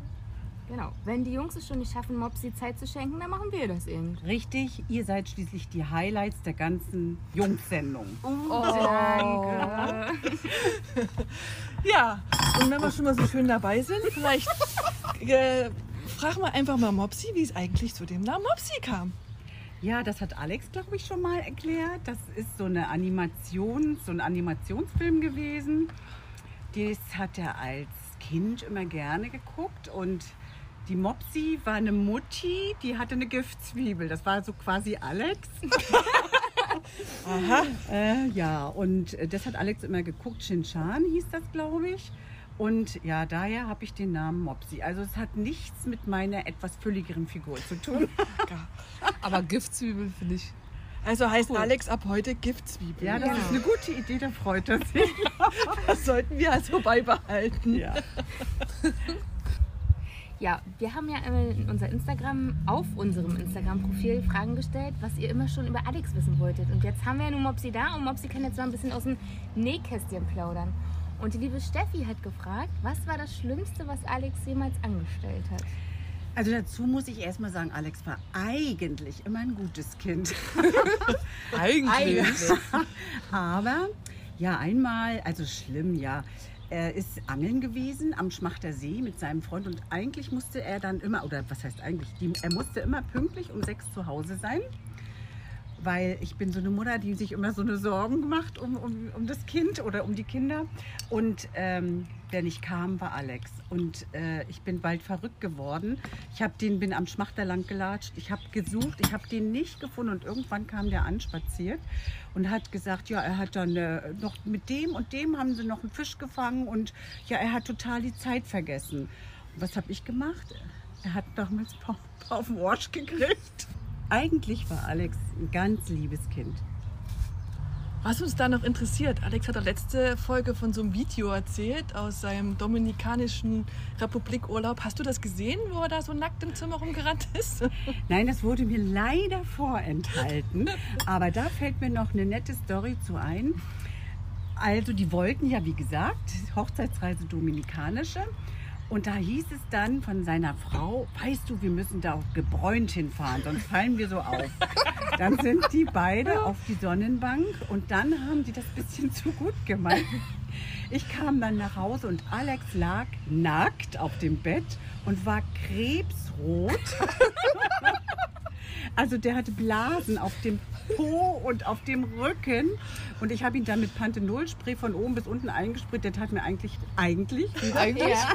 Genau. Wenn die Jungs es schon nicht schaffen, Mopsi Zeit zu schenken, dann machen wir das eben. richtig. Ihr seid schließlich die Highlights der ganzen Jungssendung. Oh, danke. Ja, und wenn wir schon mal so schön dabei sind, vielleicht äh, fragen wir einfach mal Mopsi, wie es eigentlich zu dem Namen Mopsi kam. Ja, das hat Alex, glaube ich, schon mal erklärt. Das ist so eine Animation, so ein Animationsfilm gewesen. Das hat er als Kind immer gerne geguckt und die Mopsi war eine Mutti, die hatte eine Giftzwiebel. Das war so quasi Alex. Aha. Äh, ja, und äh, das hat Alex immer geguckt. Shinchan hieß das, glaube ich. Und ja, daher habe ich den Namen Mopsi. Also es hat nichts mit meiner etwas fülligeren Figur zu tun. Aber Giftzwiebel finde ich. Also heißt Alex ab heute Giftzwiebel. Ja, das Genau. ist eine gute Idee, da freut er sich. Das sollten wir also beibehalten. Ja. Ja, wir haben ja in unser Instagram, auf unserem Instagram-Profil Fragen gestellt, was ihr immer schon über Alex wissen wolltet. Und jetzt haben wir ja nun Mopsi da und Mopsi kann jetzt mal ein bisschen aus dem Nähkästchen plaudern. Und die liebe Steffi hat gefragt, was war das Schlimmste, was Alex jemals angestellt hat? Also dazu muss ich erstmal sagen, Alex war eigentlich immer ein gutes Kind. Eigentlich. Aber ja, einmal, also schlimm, ja. er ist angeln gewesen am Schmachter See mit seinem Freund und eigentlich musste er dann immer, oder was heißt eigentlich, die, er musste immer pünktlich um sechs zu Hause sein weil ich bin so eine Mutter, die sich immer so eine Sorgen macht um, um, um das Kind oder um die Kinder. Und ähm, der nicht kam, war Alex. Und äh, ich bin bald verrückt geworden. Ich hab den, bin am Schmachter lang gelatscht. Ich habe gesucht, ich habe den nicht gefunden. Und irgendwann kam der anspaziert und hat gesagt, ja, er hat dann äh, noch mit dem und dem haben sie noch einen Fisch gefangen. Und ja, er hat total die Zeit vergessen. Was habe ich gemacht? Er hat damals auf den Arsch gekriegt. Eigentlich war Alex ein ganz liebes Kind. Was uns da noch interessiert, Alex hat der letzte Folge von so einem Video erzählt aus seinem dominikanischen Republikurlaub. Hast du das gesehen, wo er da so nackt im Zimmer rumgerannt ist? Nein, das wurde mir leider vorenthalten. Aber da fällt mir noch eine nette Story zu ein. Also, die wollten ja, wie gesagt, Hochzeitsreise dominikanische. Und da hieß es dann von seiner Frau, weißt du, wir müssen da auch gebräunt hinfahren, sonst fallen wir so auf. Dann sind die beide auf die Sonnenbank und dann haben die das bisschen zu gut gemacht. Ich kam dann nach Hause und Alex lag nackt auf dem Bett und war krebsrot. Also der hatte Blasen auf dem Po und auf dem Rücken. Und ich habe ihn dann mit Panthenol-Spray von oben bis unten eingespritzt. Der tat mir eigentlich, eigentlich, Eigentlich? Ja,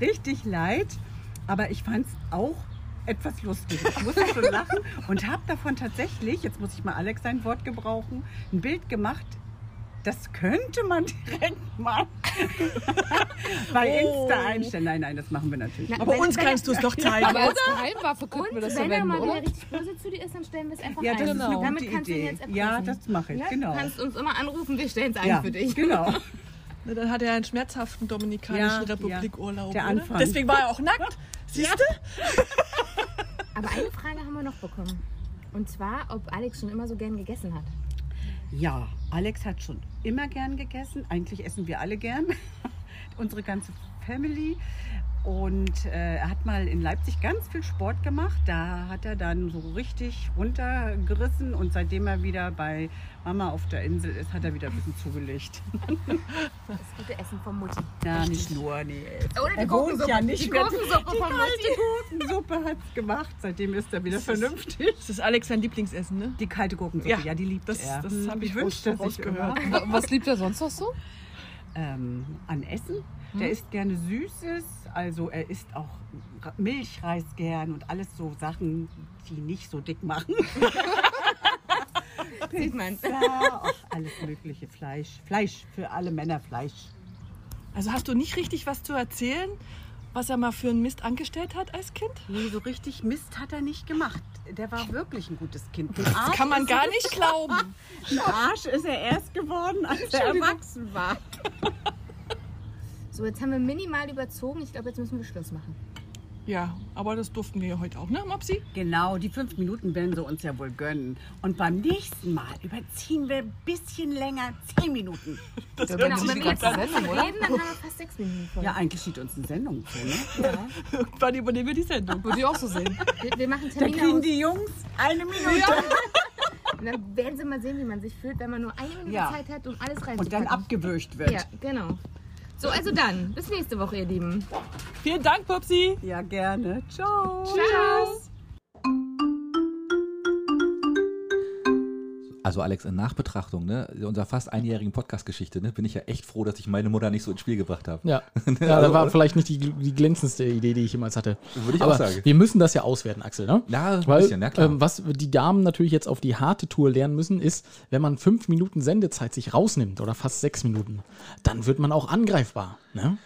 richtig leid. Aber ich fand es auch etwas lustig. Ich musste schon lachen und habe davon tatsächlich, jetzt muss ich mal Alex sein Wort gebrauchen, ein Bild gemacht. Das könnte man direkt mal bei Oh. Insta einstellen. Nein, nein, das machen wir natürlich Na, nicht. Aber Wenn- uns wenn- kannst du es doch zeigen. Aber als Geheimwaffe könnten wir Und das wenn er verwenden, mal wieder oder? richtig böse zu dir ist, dann stellen wir es einfach Ja, ein. das ist eine Genau. Damit kannst du ihn Idee. jetzt erpressen. Ja, das mache ich, Ja? genau. Du kannst uns immer anrufen, wir stellen es ein Ja, für dich. genau. Na, Dann hat er einen schmerzhaften dominikanischen Ja, Republikurlaub. der oder? Anfang. Deswegen war er auch nackt. Siehst du? Aber eine Frage haben wir noch bekommen. Und zwar, ob Alex schon immer so gern gegessen hat. Ja, Alex hat schon immer gern gegessen. Eigentlich essen wir alle gern. Unsere ganze Family. Und äh, er hat mal in Leipzig ganz viel Sport gemacht. Da hat er dann so richtig runtergerissen. Und seitdem er wieder bei Mama auf der Insel ist, hat er wieder ein bisschen zugelegt. Das gute Essen von Mutti. Ja, nicht nur, nee. Oder die Er wohnt Gurkensuppe. ja nicht die. Gurkensuppe Die von Mutti. kalte Gurkensuppe hat es gemacht. Seitdem ist er wieder vernünftig. Das ist Alex sein Lieblingsessen, ne? Die kalte Gurkensuppe, Ja, ja, die liebt das- er. das hab ich wünscht rausgehört. immer. Wa- Was liebt er sonst noch so? ähm, an Essen. Der isst gerne Süßes, also er isst auch Milchreis gern und alles so Sachen, die nicht so dick machen. Sieht man. Pizza, auch alles mögliche Fleisch. Fleisch für alle Männer Fleisch. Also hast du nicht richtig was zu erzählen, was er mal für einen Mist angestellt hat als Kind? Nee, so richtig Mist hat er nicht gemacht. Der war wirklich ein gutes Kind. Ein Das Arsch, kann man gar nicht glauben. ein Arsch ist er erst geworden, als er erwachsen war. So, jetzt haben wir minimal überzogen. Ich glaube, jetzt müssen wir Schluss machen. Ja, aber das durften wir ja heute auch, ne, Mopsi? Genau, die fünf Minuten werden sie uns ja wohl gönnen. Und beim nächsten Mal überziehen wir ein bisschen länger, zehn Minuten. Das Ja, Genau, wenn die wir jetzt ganze noch Sendung, oder? reden, dann haben wir fast sechs Minuten voll. Ja, eigentlich steht uns eine Sendung zu, ne? Irgendwann übernehmen wir die Sendung. Würde ich auch so sehen. Wir, wir machen Da Termine kriegen aus. die Jungs eine Minute. Und dann werden sie mal sehen, wie man sich fühlt, wenn man nur eine Minute Ja. Zeit hat, um alles reinzupacken. Und dann abgewürgt wird. Ja, genau. So, also dann. Bis nächste Woche, ihr Lieben. Vielen Dank, Popsi. Ja, gerne. Ciao. Tschüss. Also Alex, in Nachbetrachtung, ne, unserer fast einjährigen Podcast-Geschichte, ne, bin ich ja echt froh, dass ich meine Mutter nicht so ins Spiel gebracht habe. Ja, ja das war vielleicht nicht die, die glänzendste Idee, die ich jemals hatte. Würde ich Aber auch sagen. wir müssen das ja auswerten, Axel, ne? Ja, ein Weil, bisschen, ja klar. ähm, was die Damen natürlich jetzt auf die harte Tour lernen müssen, ist, wenn man fünf Minuten Sendezeit sich rausnimmt oder fast sechs Minuten, dann wird man auch angreifbar. Ne?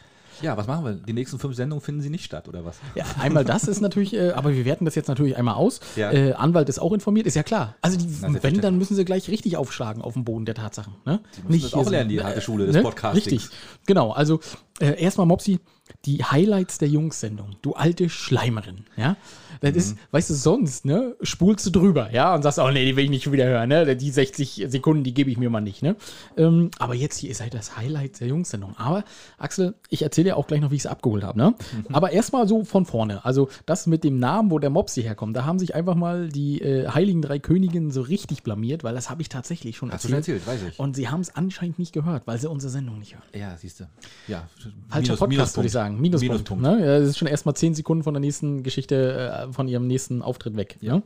Ja, was machen wir? Die nächsten fünf Sendungen finden sie nicht statt, oder was? Ja, einmal das ist natürlich, äh, aber wir werten das jetzt natürlich einmal aus. Ja. Äh, Anwalt ist auch informiert, ist ja klar. Also die, wenn, selbstverständlich. dann müssen sie gleich richtig aufschlagen auf dem Boden der Tatsachen. Ne? müssen das auch lernen, die harte Schule des ne? Podcastings. Richtig, genau. Also äh, erstmal Mopsi, die Highlights der Jungs-Sendung. Du alte Schleimerin, ja. Das Mhm. ist, weißt du, sonst, ne, spulst du drüber, ja, und sagst, oh nee, die will ich nicht schon wieder hören, ne. Die 60 Sekunden, die gebe ich mir mal nicht, ne. Ähm, aber jetzt hier ist halt das Highlight der Jungs-Sendung. Aber, Axel, ich erzähle dir auch gleich noch, wie ich es abgeholt habe, ne. Mhm. Aber erstmal so von vorne. Also, das mit dem Namen, wo der Mopsi herkommt, da haben sich einfach mal die äh, Heiligen Drei Königinnen so richtig blamiert, weil das habe ich tatsächlich schon Hast du schon erzählt, weiß ich. Und sie haben es anscheinend nicht gehört, weil sie unsere Sendung nicht hören. Ja, siehst du. Ja, Falscher Minus- Podcast, würde ich sagen. Minuspunkt. Minuspunkt. Ne? Ja, das ist schon erstmal zehn Sekunden von der nächsten Geschichte, äh, von ihrem nächsten Auftritt weg. Ne?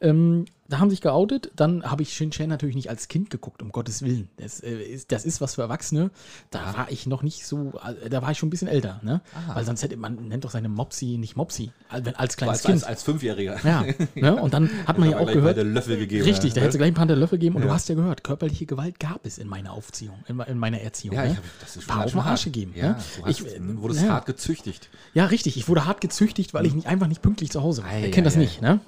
Ähm, da haben sich geoutet. Dann habe ich Shin Chan natürlich nicht als Kind geguckt, um Gottes Willen. Das, äh, ist, das ist was für Erwachsene. Da war ich noch nicht so, äh, da war ich schon ein bisschen älter. Ne? Weil sonst hätte man, nennt doch seine Mopsi nicht Mopsi, als, als Als, kleines als, Kind. als Fünfjähriger. ja, ne? Und dann hat man ja auch gehört. der Löffel gegeben. Richtig, da ja. hätte sie gleich ein paar der Löffel gegeben. Und du hast ja gehört, körperliche Gewalt gab es in meiner Aufziehung, in, in meiner Erziehung. Ja, ne? ich hab, das ist schon war auf den Arsch gegeben. Ja, ne? du hast, ich, du wurdest ja. hart gezüchtigt. Ja, richtig. Ich wurde hart gezüchtigt, weil ich nicht, einfach nicht pünktlich zu Hause war. Ei, Wer kennt das ei, ei. nicht, ne?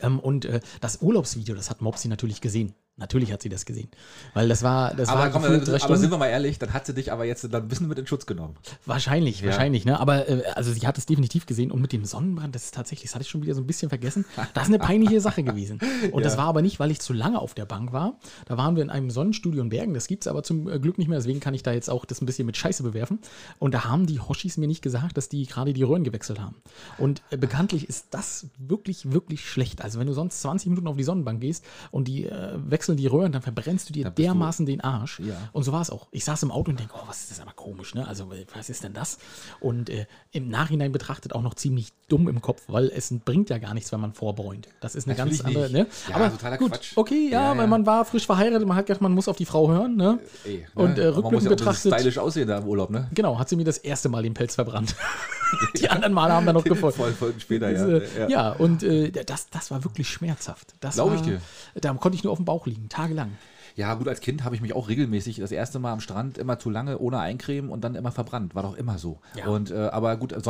Ähm, und äh, das Urlaubsvideo, das hat Mopsi natürlich gesehen. Natürlich hat sie das gesehen. Weil das war, das Aber, war komm, aber Stunden. sind wir mal ehrlich, dann hat sie dich aber jetzt dann ein bisschen mit in Schutz genommen. Wahrscheinlich, Ja. wahrscheinlich, ne? Aber äh, also sie hat es definitiv gesehen und mit dem Sonnenbrand, das ist tatsächlich, das hatte ich schon wieder so ein bisschen vergessen. Das ist eine peinliche Sache gewesen. Und das war aber nicht, weil ich zu lange auf der Bank war. Da waren wir in einem Sonnenstudio in Bergen. Das gibt es aber zum äh, Glück nicht mehr, deswegen kann ich da jetzt auch das ein bisschen mit Scheiße bewerfen. Und da haben die Hoshis mir nicht gesagt, dass die gerade die Röhren gewechselt haben. Und äh, bekanntlich ist das wirklich, wirklich schlecht. Also wenn du sonst 20 Minuten auf die Sonnenbank gehst und die äh, wechseln die Röhren, dann verbrennst du dir bist du- dermaßen den Arsch. Ja. Und so war es auch. Ich saß im Auto und denke, oh, was ist das aber komisch, ne? Also, äh, was ist denn das? Und äh, im Nachhinein betrachtet auch noch ziemlich dumm im Kopf, weil es bringt ja gar nichts, wenn man vorbräunt. Das ist eine Natürlich ganz andere, ne? Ja, aber totaler gut, Quatsch. okay, ja, Ja, weil man war frisch verheiratet, man hat gedacht, man muss auf die Frau hören, ne? Ey, Und, ne? äh, man muss rückblickend betrachtet- stylisch aussehen da im Urlaub, ne? Genau, hat sie mir das erste Mal den Pelz verbrannt. die anderen Male haben dann noch gefolgt. Voll Folgen später, ja. ja. und äh, das, das war wirklich schmerzhaft. Das Glaub war, ich dir. Da konnte ich nur auf dem Bauch liegen, tagelang. Ja, gut, als Kind habe ich mich auch regelmäßig das erste Mal am Strand immer zu lange ohne Eincremen und dann immer verbrannt. War doch immer so. Ja. Und, äh, aber gut, äh,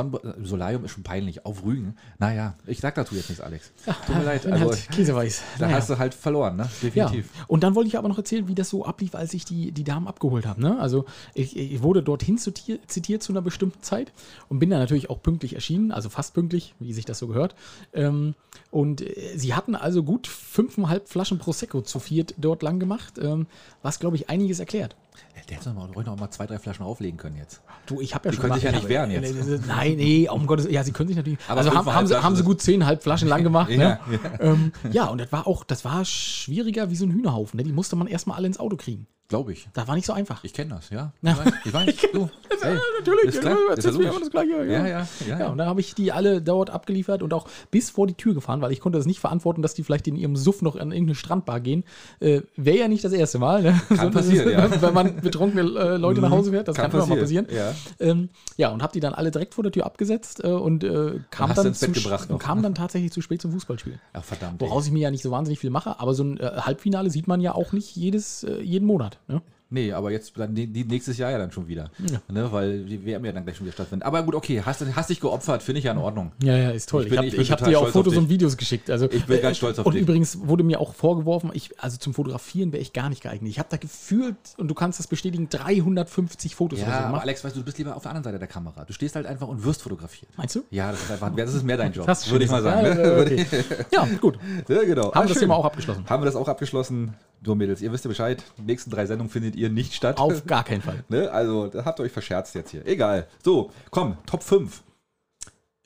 Solarium ist schon peinlich. Auf Rügen. Naja, ich sag dazu jetzt nichts, Alex. Tut mir leid. Also, halt käseweiß. da Naja. hast du halt verloren, ne? Ja, Definitiv. und dann wollte ich aber noch erzählen, wie das so ablief, als ich die, die Damen abgeholt habe. Ne? Also ich, ich wurde dorthin zitiert, zitiert zu einer bestimmten Zeit und bin dann natürlich auch pünktlich erschienen, also fast pünktlich, wie sich das so gehört. Ähm, und äh, sie hatten also gut fünfeinhalb Flaschen Prosecco zu viert dort lang gemacht, ähm, was, glaube ich, einiges erklärt. Der hätte noch mal, ruhig noch mal zwei, drei Flaschen auflegen können jetzt. Du, ich habe ja Die schon können mal- sich ja ich nicht wehren äh, jetzt. äh, Nein, nee, um Gottes ja, sie können sich natürlich. Aber also haben, haben, sie, haben sie gut zehnhalb Flaschen lang gemacht. ne? Ja, Ähm, ja, und das war auch, das war schwieriger wie so ein Hühnerhaufen. Ne? Die musste man erstmal alle ins Auto kriegen. Glaube ich. Das war nicht so einfach. Ich kenne das, ja. Ja. Ich weiß. Ich weiß. Du. Hey, natürlich, ist klar. ja, Ist ja immer das Gleiche. Ja, ja, ja. Ja, ja. und dann habe ich die alle dort abgeliefert und auch bis vor die Tür gefahren, weil ich konnte das nicht verantworten, dass die vielleicht in ihrem Suff noch an irgendeine Strandbar gehen. Äh, Wäre ja nicht das erste Mal. Ne? Kann passieren, ja. Wenn man betrunkene äh, Leute nach Hause fährt, das kann, Kann immer mal passieren. passieren, Ähm, ja, und habe die dann alle direkt vor der Tür abgesetzt äh, und äh, kam, dann zu, gebracht noch. kam dann tatsächlich zu spät zum Fußballspiel. Ach, verdammt. Woraus ich mir ja nicht so wahnsinnig viel mache, aber so ein äh, Halbfinale sieht man ja auch nicht jedes, äh, jeden Monat. Ne? Nee, aber jetzt dann nächstes Jahr ja dann schon wieder. Ne, weil die WM ja dann gleich schon wieder stattfindet. Aber gut, okay, hast, du- hast dich geopfert, finde ich ja in Ordnung. Ja, ja, ist toll. Ich Ich, habe hab dir auch Fotos und Videos geschickt. Also, Ich bin ganz stolz auf und dich. übrigens wurde mir auch vorgeworfen, ich, also zum Fotografieren wäre ich gar nicht geeignet. Ich habe da gefühlt, und du kannst das bestätigen, 350 Fotos oder so Ja, aber gemacht. Alex, weißt du, du bist lieber auf der anderen Seite der Kamera. Du stehst halt einfach und wirst fotografiert. Meinst du? Ja, das ist einfach, das ist mehr dein Job, würde ich mal sagen. ne? Ja, okay. ja, gut. ja, genau. Haben wir das schön. Thema auch abgeschlossen. Haben wir das auch abgeschlossen. So, Mädels, ihr wisst ja Bescheid. Die nächsten drei Sendungen findet ihr nicht statt. Auf gar keinen Fall. Ne? Also, da habt ihr euch verscherzt jetzt hier. Egal. So, komm, Top 5.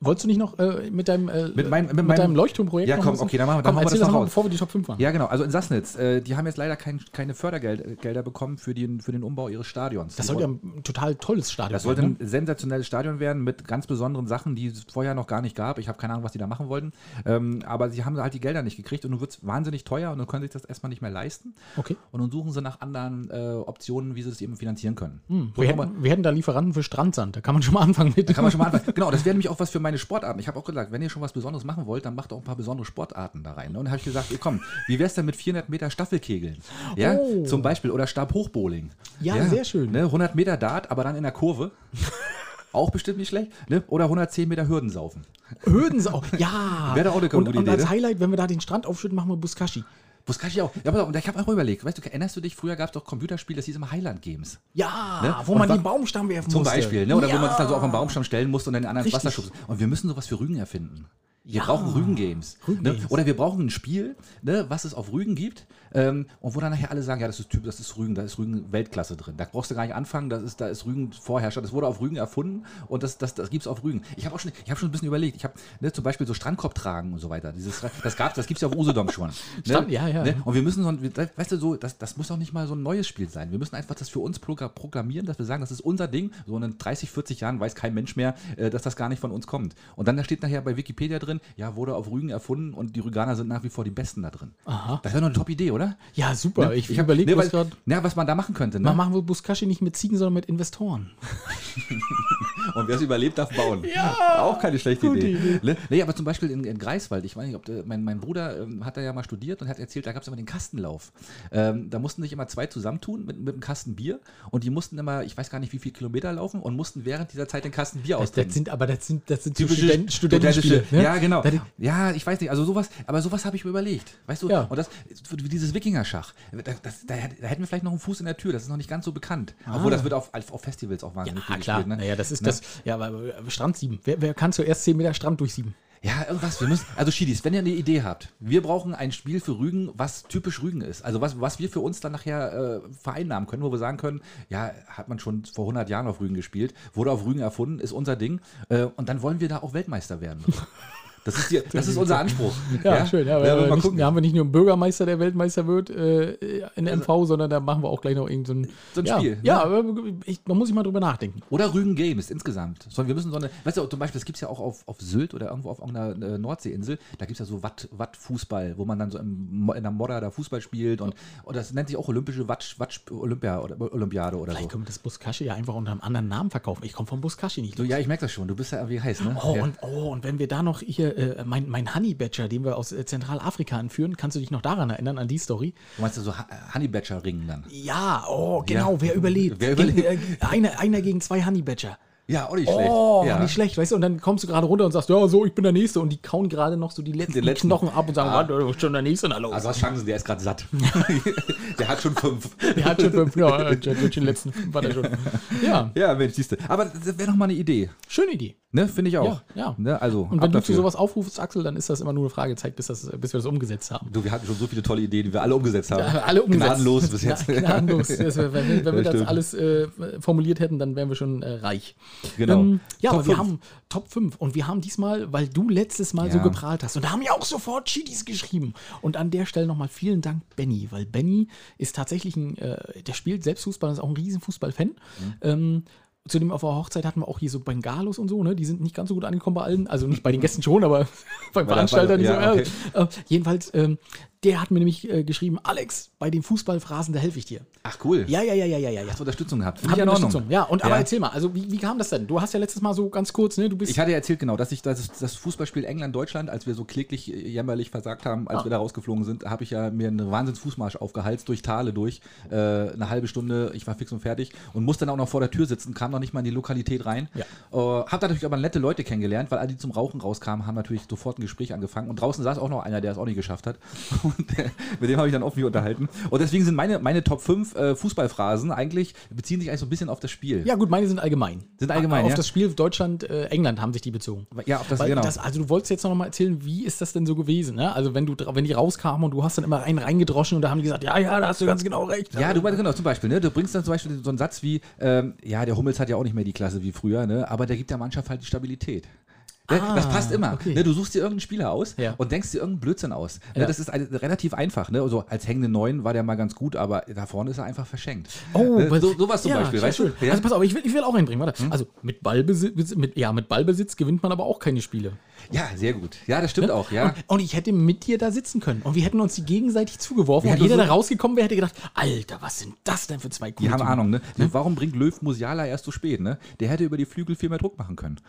Wolltest du nicht noch äh, mit deinem, äh, Mit meinem- mit mit meinem- deinem Leuchtturmprojekt Ja, noch komm, okay, dann machen wir- dann komm, machen wir das das noch mal, raus. bevor wir die Top 5 machen. Ja, genau. Also in Sassnitz, äh, die haben jetzt leider kein, keine Fördergelder bekommen für den, für den Umbau ihres Stadions. Das Die sollte ja ein total tolles Stadion das sollte sein. ein sensationelles Stadion werden mit ganz besonderen Sachen, die es vorher noch gar nicht gab. Ich habe keine Ahnung, was die da machen wollten. Ähm, aber sie haben halt die Gelder nicht gekriegt und nun wird es wahnsinnig teuer und dann können sie sich das erstmal nicht mehr leisten. Okay. Und nun suchen sie nach anderen äh, Optionen, wie sie das eben finanzieren können. Hm, So wir, hätten, wir hätten da Lieferanten für Strandsand. Da kann man schon mal anfangen mit. Da kann man schon mal anfangen. Genau, das wäre nämlich auch was für meine Sportarten. Ich habe auch gesagt, wenn ihr schon was Besonderes machen wollt, dann macht auch ein paar besondere Sportarten da rein. ne? Und dann habe ich gesagt, komm, wie wär's denn mit 400 Meter Staffelkegeln? Ja, Oh. zum Beispiel. Oder Stabhochbowling. Ja, sehr schön. Ne? 100 Meter Dart, aber dann in der Kurve. auch bestimmt nicht schlecht. Ne? Oder 110 Meter Hürdensaufen. Hürdensau. Ja. Wäre auch eine und, gute und Idee, als ne? Highlight, wenn wir da den Strand aufschütten, machen wir Buskashi. Buskashi auch. Ja, auf, ich habe auch überlegt, weißt du, erinnerst du dich, früher gab es doch Computerspiele, das hieß immer Highland Games. Ja, Ne? wo Und man den Baumstamm werfen Zum musste. Beispiel, ne? oder ja. wo man das dann so auf einen Baumstamm stellen musste und dann den anderen ins Richtig. Wasser schubsen. Und wir müssen sowas für Rügen erfinden. Wir Ja. brauchen Rügen-Games. Ne? Rügen-Games. Oder wir brauchen ein Spiel, ne, was es auf Rügen gibt ähm, und wo dann nachher alle sagen, ja, das ist Typ, das ist Rügen, da ist Rügen Weltklasse drin. Da brauchst du gar nicht anfangen, das ist, da ist Rügen Vorherrscher. Das wurde auf Rügen erfunden und das, das, das gibt es auf Rügen. Ich habe auch schon, ich habe schon ein bisschen überlegt. Ich habe ne, zum Beispiel so Strandkorb tragen und so weiter. Dieses, das gab, das gibt es ja auf Usedom schon. Ne? Strand- ja, ja. Ne? Und wir müssen so, ein- weißt du, so, das, das muss auch nicht mal so ein neues Spiel sein. Wir müssen einfach das für uns progra- proklamieren, dass wir sagen, das ist unser Ding. So in 30, 40 Jahren weiß kein Mensch mehr, äh, dass das gar nicht von uns kommt. Und dann da steht nachher bei Wikipedia drin, ja, wurde auf Rügen erfunden und die Rüganer sind nach wie vor die Besten da drin. Aha. Das wäre doch eine Top-Idee, oder? Ja, super. Ne? Ich, hab- überlege ne, gerade. Ja, was man da machen könnte. Ne? Mal machen wir Buskashi nicht mit Ziegen, sondern mit Investoren. Und wer es überlebt, darf bauen. Ja, auch keine schlechte Idee. Idee. Ne? Nee, aber zum Beispiel in, in Greifswald, ich weiß nicht, ob der, mein, mein Bruder ähm, hat da ja mal studiert und hat erzählt, da gab es immer den Kastenlauf. Ähm, da mussten sich immer zwei zusammentun mit, mit einem Kasten Bier und die mussten immer, ich weiß gar nicht, wie viele Kilometer laufen und mussten während dieser Zeit den Kasten Bier Das, austrinken. das sind, aber das sind, das sind so Typische Studenten, Studentenspiele. Ne? Ja, genau. Das- Ja, ich weiß nicht, also sowas, aber sowas habe ich mir überlegt. Weißt du, Ja. und das, wie dieses Wikingerschach, da, das, da, da hätten wir vielleicht noch einen Fuß in der Tür, das ist noch nicht ganz so bekannt. Obwohl das wird auf, auf Festivals auch wahnsinnig Ah. Ja, viel klar. gespielt. Ne? Naja, das ist Ne? Das. Ja, aber äh, Strand sieben. Wer, wer kann zuerst 10 Meter Strand durchsieben? Ja, irgendwas. Wir müssen, also Schiedis, wenn ihr eine Idee habt, wir brauchen ein Spiel für Rügen, was typisch Rügen ist. Also was, was wir für uns dann nachher äh, vereinnahmen können, wo wir sagen können, ja, hat man schon vor 100 Jahren auf Rügen gespielt, wurde auf Rügen erfunden, ist unser Ding. Äh, und dann wollen wir da auch Weltmeister werden. Das ist, die, das ist unser Anspruch. Ja, schön. Ja, Ja, mal nicht, gucken. da haben wir nicht nur einen Bürgermeister, der Weltmeister wird äh, in MV, sondern da machen wir auch gleich noch irgendein So ein ja, Spiel, ne? Ja, ich, da muss ich mal drüber nachdenken. Oder Rügen Games insgesamt. Sondern wir müssen so eine, weißt du, zum Beispiel, das gibt es ja auch auf, auf Sylt oder irgendwo auf irgendeiner äh, Nordseeinsel, da gibt es ja so Watt, Watt-Fußball, wo man dann so im, in der Modder da Fußball spielt und, und das nennt sich auch olympische Watt, Watt Olympia oder Olympiade oder Vielleicht so. können wir das Buskashi ja einfach unter einem anderen Namen verkaufen. Ich komme vom Buskashi nicht. So, los. ja, ich merke das schon. Du bist ja irgendwie heiß, ne? Oh, ja. und, oh, und wenn wir da noch hier, äh, mein, mein Honey Badger, den wir aus äh, Zentralafrika anführen, kannst du dich noch daran erinnern, an die Story? Du meinst ja so Ha- Honey Badger Ringen dann? Ja, oh, genau, Ja. wer überlebt? Wer überlebt? Gegen, äh, einer, einer gegen zwei Honey Badger. Ja, auch nicht schlecht. Oh, ja. nicht schlecht, weißt du, und dann kommst du gerade runter und sagst, ja, so, ich bin der Nächste. Und die kauen gerade noch so die letzten, letzten. Knochen ab und sagen, Ah. warte, du bist schon der Nächste, na los. Also hast Chancen, der ist gerade satt. der hat schon fünf. der hat schon fünf, ja, äh, den letzten war der schon. Ja, Ja, Mensch, siehst du. Aber das wäre doch mal eine Idee. schöne Idee. Ne, finde ich auch. Ja, ja. Ne, also, Und wenn du zu sowas aufrufst, Axel, dann ist das immer nur eine Fragezeit, bis, das, bis wir das umgesetzt haben. Du, wir hatten schon so viele tolle Ideen, die wir alle umgesetzt haben. Ja, alle umgesetzt. Gnadenlos bis jetzt. Gna- Gnadenlos. Wenn wir, wenn wir das alles äh, formuliert hätten, dann wären wir schon äh, reich. Genau. Ähm, ja, Top aber wir fünf. haben Top 5 und wir haben diesmal, weil du letztes Mal so geprahlt hast, und da haben ja auch sofort Chidis geschrieben. Und an der Stelle nochmal vielen Dank, Benny, weil Benny ist tatsächlich ein, äh, der spielt selbst Fußball, ist auch ein riesen Fußballfan. Mhm. Ähm, Zudem auf der Hochzeit hatten wir auch hier so Bengalos und so, ne? Die sind nicht ganz so gut angekommen bei allen. Also nicht bei den Gästen schon, aber beim Veranstalter nicht so. Okay. Ja, äh, jedenfalls, ähm, der hat mir nämlich äh, geschrieben, Alex, bei den Fußballphrasen, da helfe ich dir. Ach, cool. Ja, ja, ja, ja, ja, ja. ja. Hast du Unterstützung gehabt? Finde ich in Ordnung. Unterstützung. Ja, und aber Ja. erzähl mal, also wie, wie kam das denn? Du hast ja letztes Mal so ganz kurz, ne? Du bist. Ich hatte ja erzählt, genau, dass ich das, das Fußballspiel England-Deutschland, als wir so kläglich äh, jämmerlich versagt haben, als Ah. wir da rausgeflogen sind, habe ich ja mir einen Wahnsinns-Fußmarsch aufgehalst, durch Tale durch. Äh, eine halbe Stunde, ich war fix und fertig und musste dann auch noch vor der Tür sitzen, kam noch nicht mal in die Lokalität rein. Ja. Äh, hab da natürlich aber nette Leute kennengelernt, weil alle, die zum Rauchen rauskamen, haben natürlich sofort ein Gespräch angefangen. Und draußen saß auch noch einer, der es auch nicht geschafft hat. Der, mit dem habe ich dann offen mich unterhalten. Und deswegen sind meine, meine Top 5 äh, Fußballphrasen eigentlich, beziehen sich eigentlich so ein bisschen auf das Spiel. ja, gut, meine sind allgemein. Sind allgemein, Auf ja? das Spiel Deutschland-England haben sich die bezogen. Ja, auf das, Weil genau. das, also du wolltest jetzt noch mal erzählen, wie ist das denn so gewesen? Ne? Also wenn du wenn die rauskamen und du hast dann immer einen reingedroschen und da haben die gesagt, ja, ja, da hast du ganz genau recht. Ja, du meinst genau, zum Beispiel, ne? Du bringst dann zum Beispiel so einen Satz wie, ähm, ja, der Hummels hat ja auch nicht mehr die Klasse wie früher, ne? Aber der gibt der Mannschaft halt die Stabilität. Ne? Ah, das passt immer. okay. Ne? Du suchst dir irgendeinen Spieler aus Ja. und denkst dir irgendeinen Blödsinn aus. Ne? Ja. Das ist eine, relativ einfach. Ne? Also als hängende Neun war der mal ganz gut, aber da vorne ist er einfach verschenkt. Oh, ne? so, sowas zum ja, Beispiel, weißt schön. du? Hm? Also pass auf, ich will, ich will auch einbringen. Warte. Also mit Ballbesitz, mit, ja, mit Ballbesitz gewinnt man aber auch keine Spiele. ja, sehr gut. Ja, das stimmt auch, ja. Und, und ich hätte mit dir da sitzen können. Und wir hätten uns die gegenseitig zugeworfen. Wir Und jeder, so- der rausgekommen wäre, hätte gedacht, Alter, was sind das denn für zwei Die haben? Ahnung, ne? Warum bringt Löw Musiala erst so spät, ne? Der hätte über die Flügel viel mehr Druck machen können.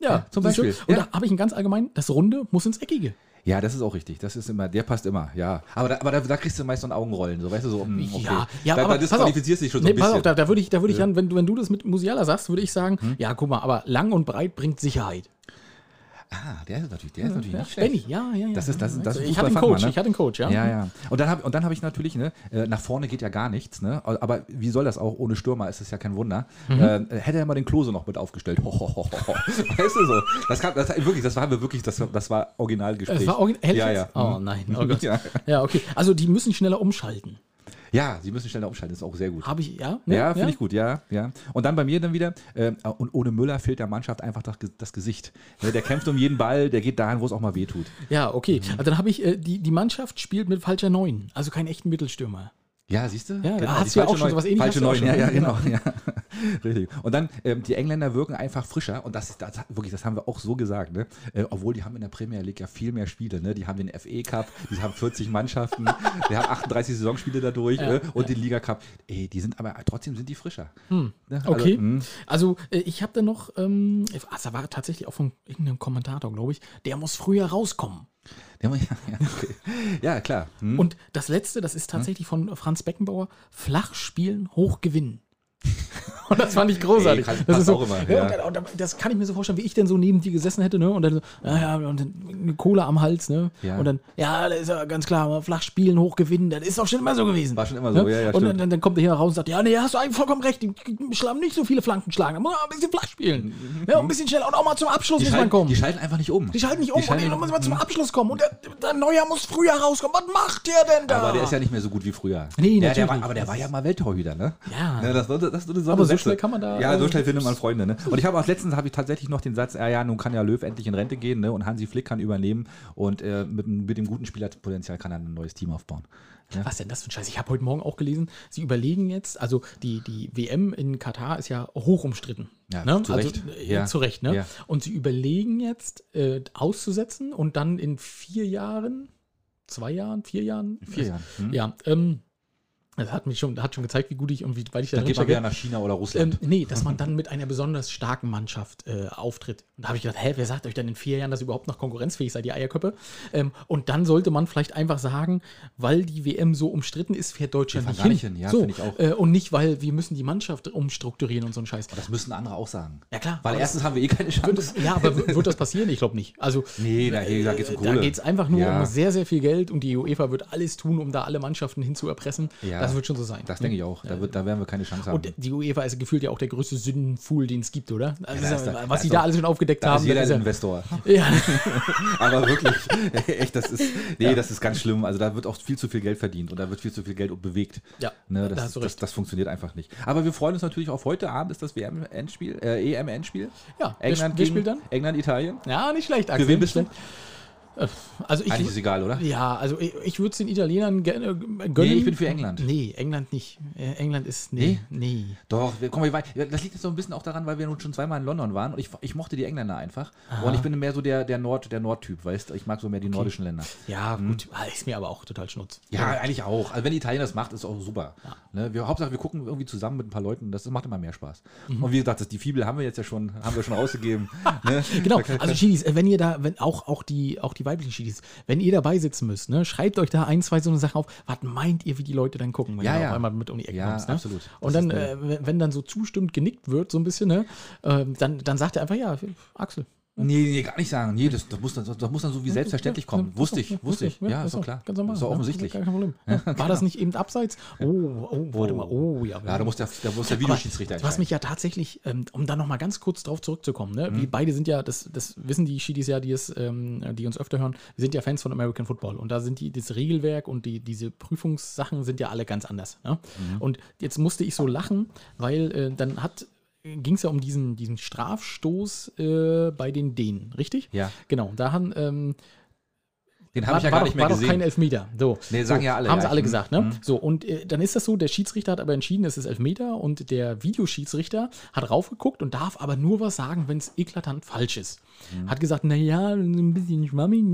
Ja, zum? Beispiel. Und Ja. da habe ich ein ganz allgemein, das Runde muss ins Eckige. Ja, das ist auch richtig. Das ist immer, der passt immer, ja. Aber da, aber da, da kriegst du meist so ein Augenrollen, so weißt du, so, um, okay. Ja, ja, da, aber da disqualifizierst du dich schon so Nee, ein pass bisschen. auf, da, da würde ich, da würde ich dann, wenn du, wenn du das mit Musiala sagst, würde ich sagen, ja, guck mal, aber lang und breit bringt Sicherheit. Ah, der ist natürlich, der ist natürlich Ja, nicht schlecht. Benny, ja, ja, ja. Das ist, das, das ich hatte einen Coach, ne? ich hatte einen Coach, ja. Ja, ja. Und dann habe hab ich natürlich, ne, äh, nach vorne geht ja gar nichts, ne? Aber wie soll das auch? Ohne Stürmer ist es ja kein Wunder. Mhm. Äh, hätte er mal den Klose noch mit aufgestellt. Ho, ho, ho, ho. Weißt du so? Das, kam, das, wirklich, das war wirklich, das, das war Originalgespräch. Es war original. Ja, ja. Oh Mhm. nein, oh Gott. Ja. Ja, okay. Also die müssen schneller umschalten. Ja, sie müssen schneller umschalten, das ist auch sehr gut. Habe ich, ja? ne? Ja, finde ich gut, ja, ja. Und dann bei mir dann wieder, äh, und ohne Müller fehlt der Mannschaft einfach das, das Gesicht. Ne, der kämpft um jeden Ball, der geht dahin, wo es auch mal weh tut. Ja, okay. Mhm. Also dann habe ich, äh, die, die Mannschaft spielt mit falscher Neun, also keinen echten Mittelstürmer. Ja, siehst du? Ja, da hast du ja auch schon sowas Ähnliches Falsche Neun, ja, ja, genau. Ja. Richtig. Und dann, ähm, die Engländer wirken einfach frischer und das ist das, wirklich, das haben wir auch so gesagt, ne? Äh, obwohl die haben in der Premier League ja viel mehr Spiele, ne? Die haben den FA Cup, die haben 40 Mannschaften, die haben 38 Saisonspiele dadurch Ja, ne? und den Liga Cup. Ey, die sind aber trotzdem sind die frischer. Ne? Also, Okay. mh. Also, äh, ich habe da noch, ähm, da war tatsächlich auch von irgendeinem Kommentator, glaube ich, der muss früher rauskommen. Ja, ja, ja, okay. ja, klar. Hm? Und das letzte, das ist tatsächlich von Franz Beckenbauer, flach spielen, hoch gewinnen. Und das fand ich großartig. Ey, kann- das ist so, auch immer, ja, ja. und dann- und dann- das kann ich mir so vorstellen, wie ich denn so neben dir gesessen hätte, ne? Und dann so, ja, ja, und dann eine Cola am Hals, ne? Ja. Und dann, ja, das ist ja ganz klar, flach spielen, hoch gewinnen, das ist doch schon immer so gewesen. War schon immer so, ja, ja, Und dann, dann kommt er hier raus und sagt, ja, nee, hast du eigentlich vollkommen recht, die schlagen nicht so viele Flanken schlagen, da muss man ein bisschen flach spielen. Ja, ein bisschen schneller und auch mal zum Abschluss die, muss man schalten, kommen. die schalten einfach nicht um. Die schalten nicht um und schalten dann muss man zum Abschluss kommen. Und der, der Neuer muss früher rauskommen. Was macht der denn da? Aber der ist ja nicht mehr so gut wie früher. Nee, der, natürlich der war, aber der war ja mal Welttorhüter, ne? Ja. Ne, das, das, das, das, Aber so schnell kann man da, Ja, so schnell findet man Freunde, ne? Und ich habe auch letztens habe ich tatsächlich noch den Satz, ja, ja, nun kann ja Löw endlich in Rente gehen, ne? Und Hansi Flick kann übernehmen und äh, mit, mit dem guten Spielerpotenzial kann er ein neues Team aufbauen. Was denn das für ein Scheiß? Ich habe heute Morgen auch gelesen, sie überlegen jetzt, also die, die WM in Katar ist ja hoch umstritten. Ja, ne? zu also, Recht. äh, Ja. Zu Recht, ne? Ja. Und sie überlegen jetzt äh, auszusetzen und dann in vier Jahren, zwei Jahren, vier Jahren? vier Jahren, hm? Ja, ähm, das hat mich schon, hat schon gezeigt, wie gut ich und wie weit ich da Dann geht man wieder nach China oder Russland. Ähm, nee, dass man dann mit einer besonders starken Mannschaft äh, auftritt. Und da habe ich gedacht, hä, wer sagt euch denn in vier Jahren, dass ihr überhaupt noch konkurrenzfähig seid, die Eierköppe? Ähm, und dann sollte man vielleicht einfach sagen, weil die WM so umstritten ist, fährt Deutschland nicht hin. nicht hin, ja, so, finde ich auch. Äh, und nicht, weil wir müssen die Mannschaft umstrukturieren und so ein Scheiß. das müssen andere auch sagen. Ja, klar. Weil aber erstens haben wir eh keine Chance. es, ja, aber wird das passieren? Ich glaube nicht. Also, Nee, da, da geht es um da Kohle. geht es einfach nur Ja. um sehr, sehr viel Geld und die UEFA wird alles tun, um da alle Mannschaften hinzuerpressen. Ja. Das wird schon so sein. Das denke ich auch. Da, wird, da werden wir keine Chance haben. Und die UEFA ist gefühlt ja auch der größte Sündenfuhl, den es gibt, oder? Also, da ist da- da was ist sie da alles schon aufgedeckt da haben. ist jeder das ein ja- Investor. ja, Aber wirklich, echt, das ist, nee, das ist ganz schlimm. Also da wird auch viel zu viel Geld verdient und da wird viel zu viel Geld bewegt. Ja, ne, da das, hast du das, recht. das funktioniert einfach nicht. Aber wir freuen uns natürlich auf heute Abend ist das WM-Endspiel, äh, EM-Endspiel. Ja, wer England wer gegen spielt dann? England, Italien. ja, nicht schlecht, Axel. Für wen bist du? Äh, Also ich, Eigentlich ist egal, oder? ja, also ich, ich würde es den Italienern gerne äh, gönnen. Nee, ich bin für England. Nee, England nicht. Äh, England ist, nee, nee. Doch, wir, komm, wei- das liegt jetzt so ein bisschen auch daran, weil wir nun schon zweimal in London waren und ich, ich mochte die Engländer einfach. Und ich bin mehr so der, der Nord, der Nordtyp, weißt du? Ich mag so mehr die nordischen Länder. Ja, gut, ah, ist mir aber auch total schnurz. Hm. Ja, eigentlich auch. Also wenn die Italiener das macht, ist auch super. Ne? Wir, Hauptsache, wir gucken irgendwie zusammen mit ein paar Leuten. Das macht immer mehr Spaß. Mhm. Und wie gesagt, das, die Fibel haben wir jetzt ja schon, haben wir schon ausgegeben. ne? Genau, also Schiedis, äh, wenn ihr da, wenn auch, auch, die, auch die weiblichen Schiedis, wenn ihr dabei sitzen müsst, ne, schreibt euch da ein, zwei so eine Sachen auf. Was meint ihr, wie die Leute dann gucken, wenn Ja, ihr ja. auf einmal mit um die Ecke Ja, kommst? Ne? absolut. Das Und dann, äh, wenn, dann so zustimmt genickt wird, so ein bisschen, ne, ähm, dann, dann sagt er einfach, ja, Axel. Nee, nee, gar nicht sagen. Nee, das, das, muss, dann, das muss dann so wie selbstverständlich kommen. Ja, wusste ich, wusste ich. Ja, ist doch klar. Ganz normal. Ist doch ja, offensichtlich. Gar kein Problem. Ja, War das nicht eben abseits? Oh, oh, warte mal. Oh, ja. Ja, da muss der, da muss der Videoschiedsrichter Du hast mich ja tatsächlich, ähm, um da nochmal ganz kurz drauf zurückzukommen, ne? Mhm. wir beide sind ja, das, das wissen die Schiedis ja, die, es, ähm, die uns öfter hören, wir sind ja Fans von American Football und da sind die, das Regelwerk und die, diese Prüfungssachen sind ja alle ganz anders. Ne? Mhm. Und jetzt musste ich so lachen, weil äh, dann hat ging es ja um diesen, diesen Strafstoß äh, bei den Dänen, richtig? Ja. Genau, da haben ähm, Den habe war, ich ja war gar doch, nicht mehr war doch kein gesehen. Elfmeter. So. Nee, sagen so, ja alle, Haben ja. sie alle Mhm. gesagt, ne? Mhm. So, und äh, dann ist das so, der Schiedsrichter hat aber entschieden, es ist Elfmeter und der Videoschiedsrichter hat raufgeguckt und darf aber nur was sagen, wenn es eklatant falsch ist. Mhm. Hat gesagt, naja, ein bisschen schwammig.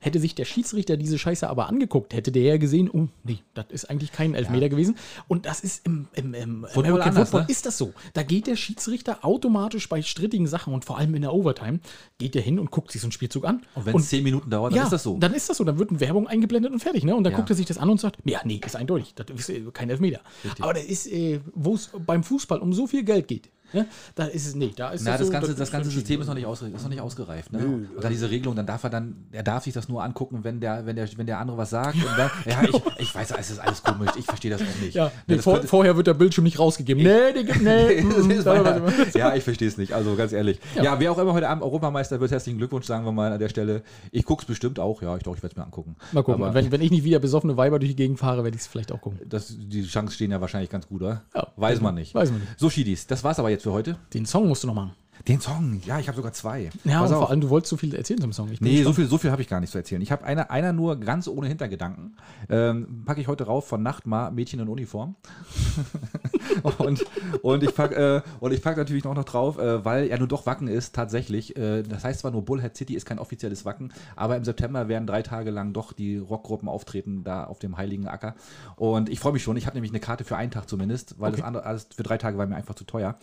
Hätte sich der Schiedsrichter diese Scheiße aber angeguckt, hätte der ja gesehen, oh, nee, das ist eigentlich kein Elfmeter gewesen. Und das ist im, im, im American anders, Football ne? ist das so. Da geht der Schiedsrichter automatisch bei strittigen Sachen und vor allem in der Overtime, geht der hin und guckt sich so einen Spielzug an. Und wenn es zehn Minuten dauert, dann ist das so. Dann ist das so. Dann wird eine Werbung eingeblendet und fertig. Ne? Und dann Ja. guckt er sich das an und sagt, ja, nee, ist eindeutig. Das ist äh, kein Elfmeter. Aber das ist, äh, wo es beim Fußball um so viel Geld geht, Ne? Da ist es, nee, da ist Na, das so, ganze, das ganze. System ist noch nicht, ausge, ist noch nicht ausgereift. Ne? Und dann diese Regelung, dann darf er dann, er darf sich das nur angucken, wenn der, wenn der, wenn der andere was sagt. Dann, ja, ich, ich weiß, es ist alles komisch, ich verstehe das auch nicht. Ja, Ne, nee, das vor, könnte- vorher wird der Bildschirm nicht rausgegeben. Nee, die nee. Mm, da- meine- ja, ich verstehe es nicht. Also ganz ehrlich. Ja. wer auch immer heute Abend Europameister wird, herzlichen Glückwunsch, sagen wir mal an der Stelle. Ich gucke es bestimmt auch. Ja, ich glaube, ich werde es mir angucken. Mal gucken, Aber wenn, wenn ich nicht wieder besoffene Weiber durch die Gegend fahre, werde ich es vielleicht auch gucken. das, die Chancen stehen ja wahrscheinlich ganz gut, oder? Ja. Weiß man nicht. Weiß man nicht. So, Schiedis, das war's aber jetzt für heute. Den Song musst du noch machen. Den Song, ja, ich habe sogar zwei. Ja, Pass und auf. vor allem, du wolltest so viel erzählen zum Song. Ich Nee, so viel, so viel habe ich gar nicht zu erzählen. Ich habe einer, einer nur ganz ohne Hintergedanken. Ähm, packe ich heute rauf von Nachtmar, Mädchen in Uniform. und, und ich packe äh, und ich pack natürlich noch, noch drauf, äh, weil er nur doch Wacken ist, tatsächlich. Äh, das heißt zwar nur Bullhead City, ist kein offizielles Wacken, aber im September werden drei Tage lang doch die Rockgruppen auftreten, da auf dem Heiligen Acker. Und ich freue mich schon. Ich habe nämlich eine Karte für einen Tag zumindest, weil das andere alles für drei Tage war mir einfach zu teuer.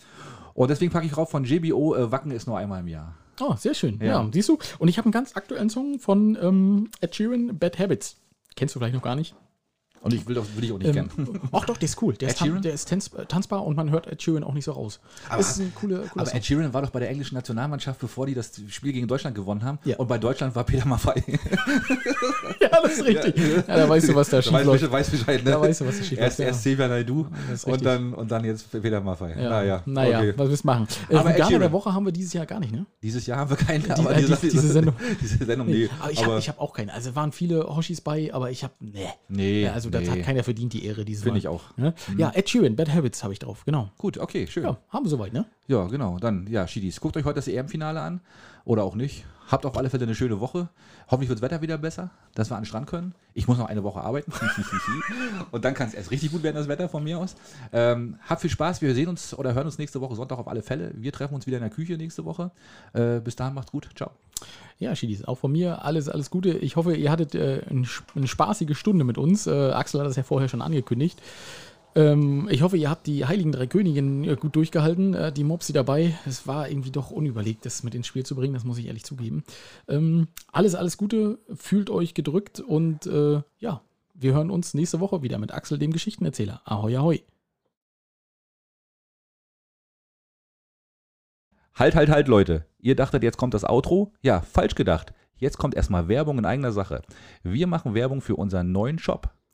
Und deswegen packe ich rauf von JBO, äh, Wacken ist nur einmal im Jahr. Oh, sehr schön. Ja. Ja. siehst du. Und ich habe einen ganz aktuellen Song von ähm, Ed Sheeran, Bad Habits. Kennst du vielleicht noch gar nicht? Und ich will, doch, will ich auch nicht Ähm, kennen. ach doch, der ist cool. Der, Ed ist, tan der ist tanz tanzbar und man hört Ed Sheeran auch nicht so raus. Aber- ist ein cooler, cooler Aber Song. Ed Sheeran war doch bei der englischen Nationalmannschaft, bevor die das Spiel gegen Deutschland gewonnen haben. Ja. Und bei Deutschland war Peter Maffay. Ja, das ist richtig. Ja, da weißt du, was da schief weiß, läuft. Weiß Bescheid, ne? Da weißt du, was da schief Erst, läuft, erst ja. Das ist und dann, und dann jetzt Peter Maffay. Ja. Naja, naja, okay. was willst du machen? Äh, Aber Veganer der. Woche haben wir dieses Jahr gar nicht, ne? Dieses Jahr haben wir keine, Die- aber äh, diese, die- diese Sendung. diese Sendung, nee. aber ich habe hab auch keine. Also waren viele Hoshis bei, aber ich habe, nee. Nee, Ja, also das hat keiner verdient, die Ehre dieses Finde ich auch. Ne? Ja, Ed Sheeran, Bad Habits habe ich drauf, genau. Gut, okay, schön. Ja, Ja. haben wir soweit, ne? genau. Dann, ja, Schiedis, guckt euch heute das EM-Finale an. Oder auch nicht. Habt auf alle Fälle eine schöne Woche. Hoffentlich wird das Wetter wieder besser, dass wir an den Strand können. Ich muss noch eine Woche arbeiten. Und dann kann es erst richtig gut werden, das Wetter von mir aus. Ähm, habt viel Spaß. Wir sehen uns oder hören uns nächste Woche Sonntag auf alle Fälle. Wir treffen uns wieder in der Küche nächste Woche. Äh, bis dahin macht's gut. Ciao. Ja, Schiedis, auch von mir alles, alles Gute. Ich hoffe, ihr hattet äh, ein, eine spaßige Stunde mit uns. Äh, Axel hat das ja vorher schon angekündigt. Ähm, ich hoffe, ihr habt die Heiligen Drei Königinnen äh, gut durchgehalten. Äh, die Mopsi dabei. Es war irgendwie doch unüberlegt, das mit ins Spiel zu bringen. Das muss ich ehrlich zugeben. Ähm, alles, alles Gute. Fühlt euch gedrückt und äh, ja, wir hören uns nächste Woche wieder mit Axel, dem Geschichtenerzähler. Ahoi, ahoi. Halt, halt, halt, Leute. Ihr dachtet, jetzt kommt das Outro? Ja, falsch gedacht. Jetzt kommt erstmal Werbung in eigener Sache. Wir machen Werbung für unseren neuen Shop.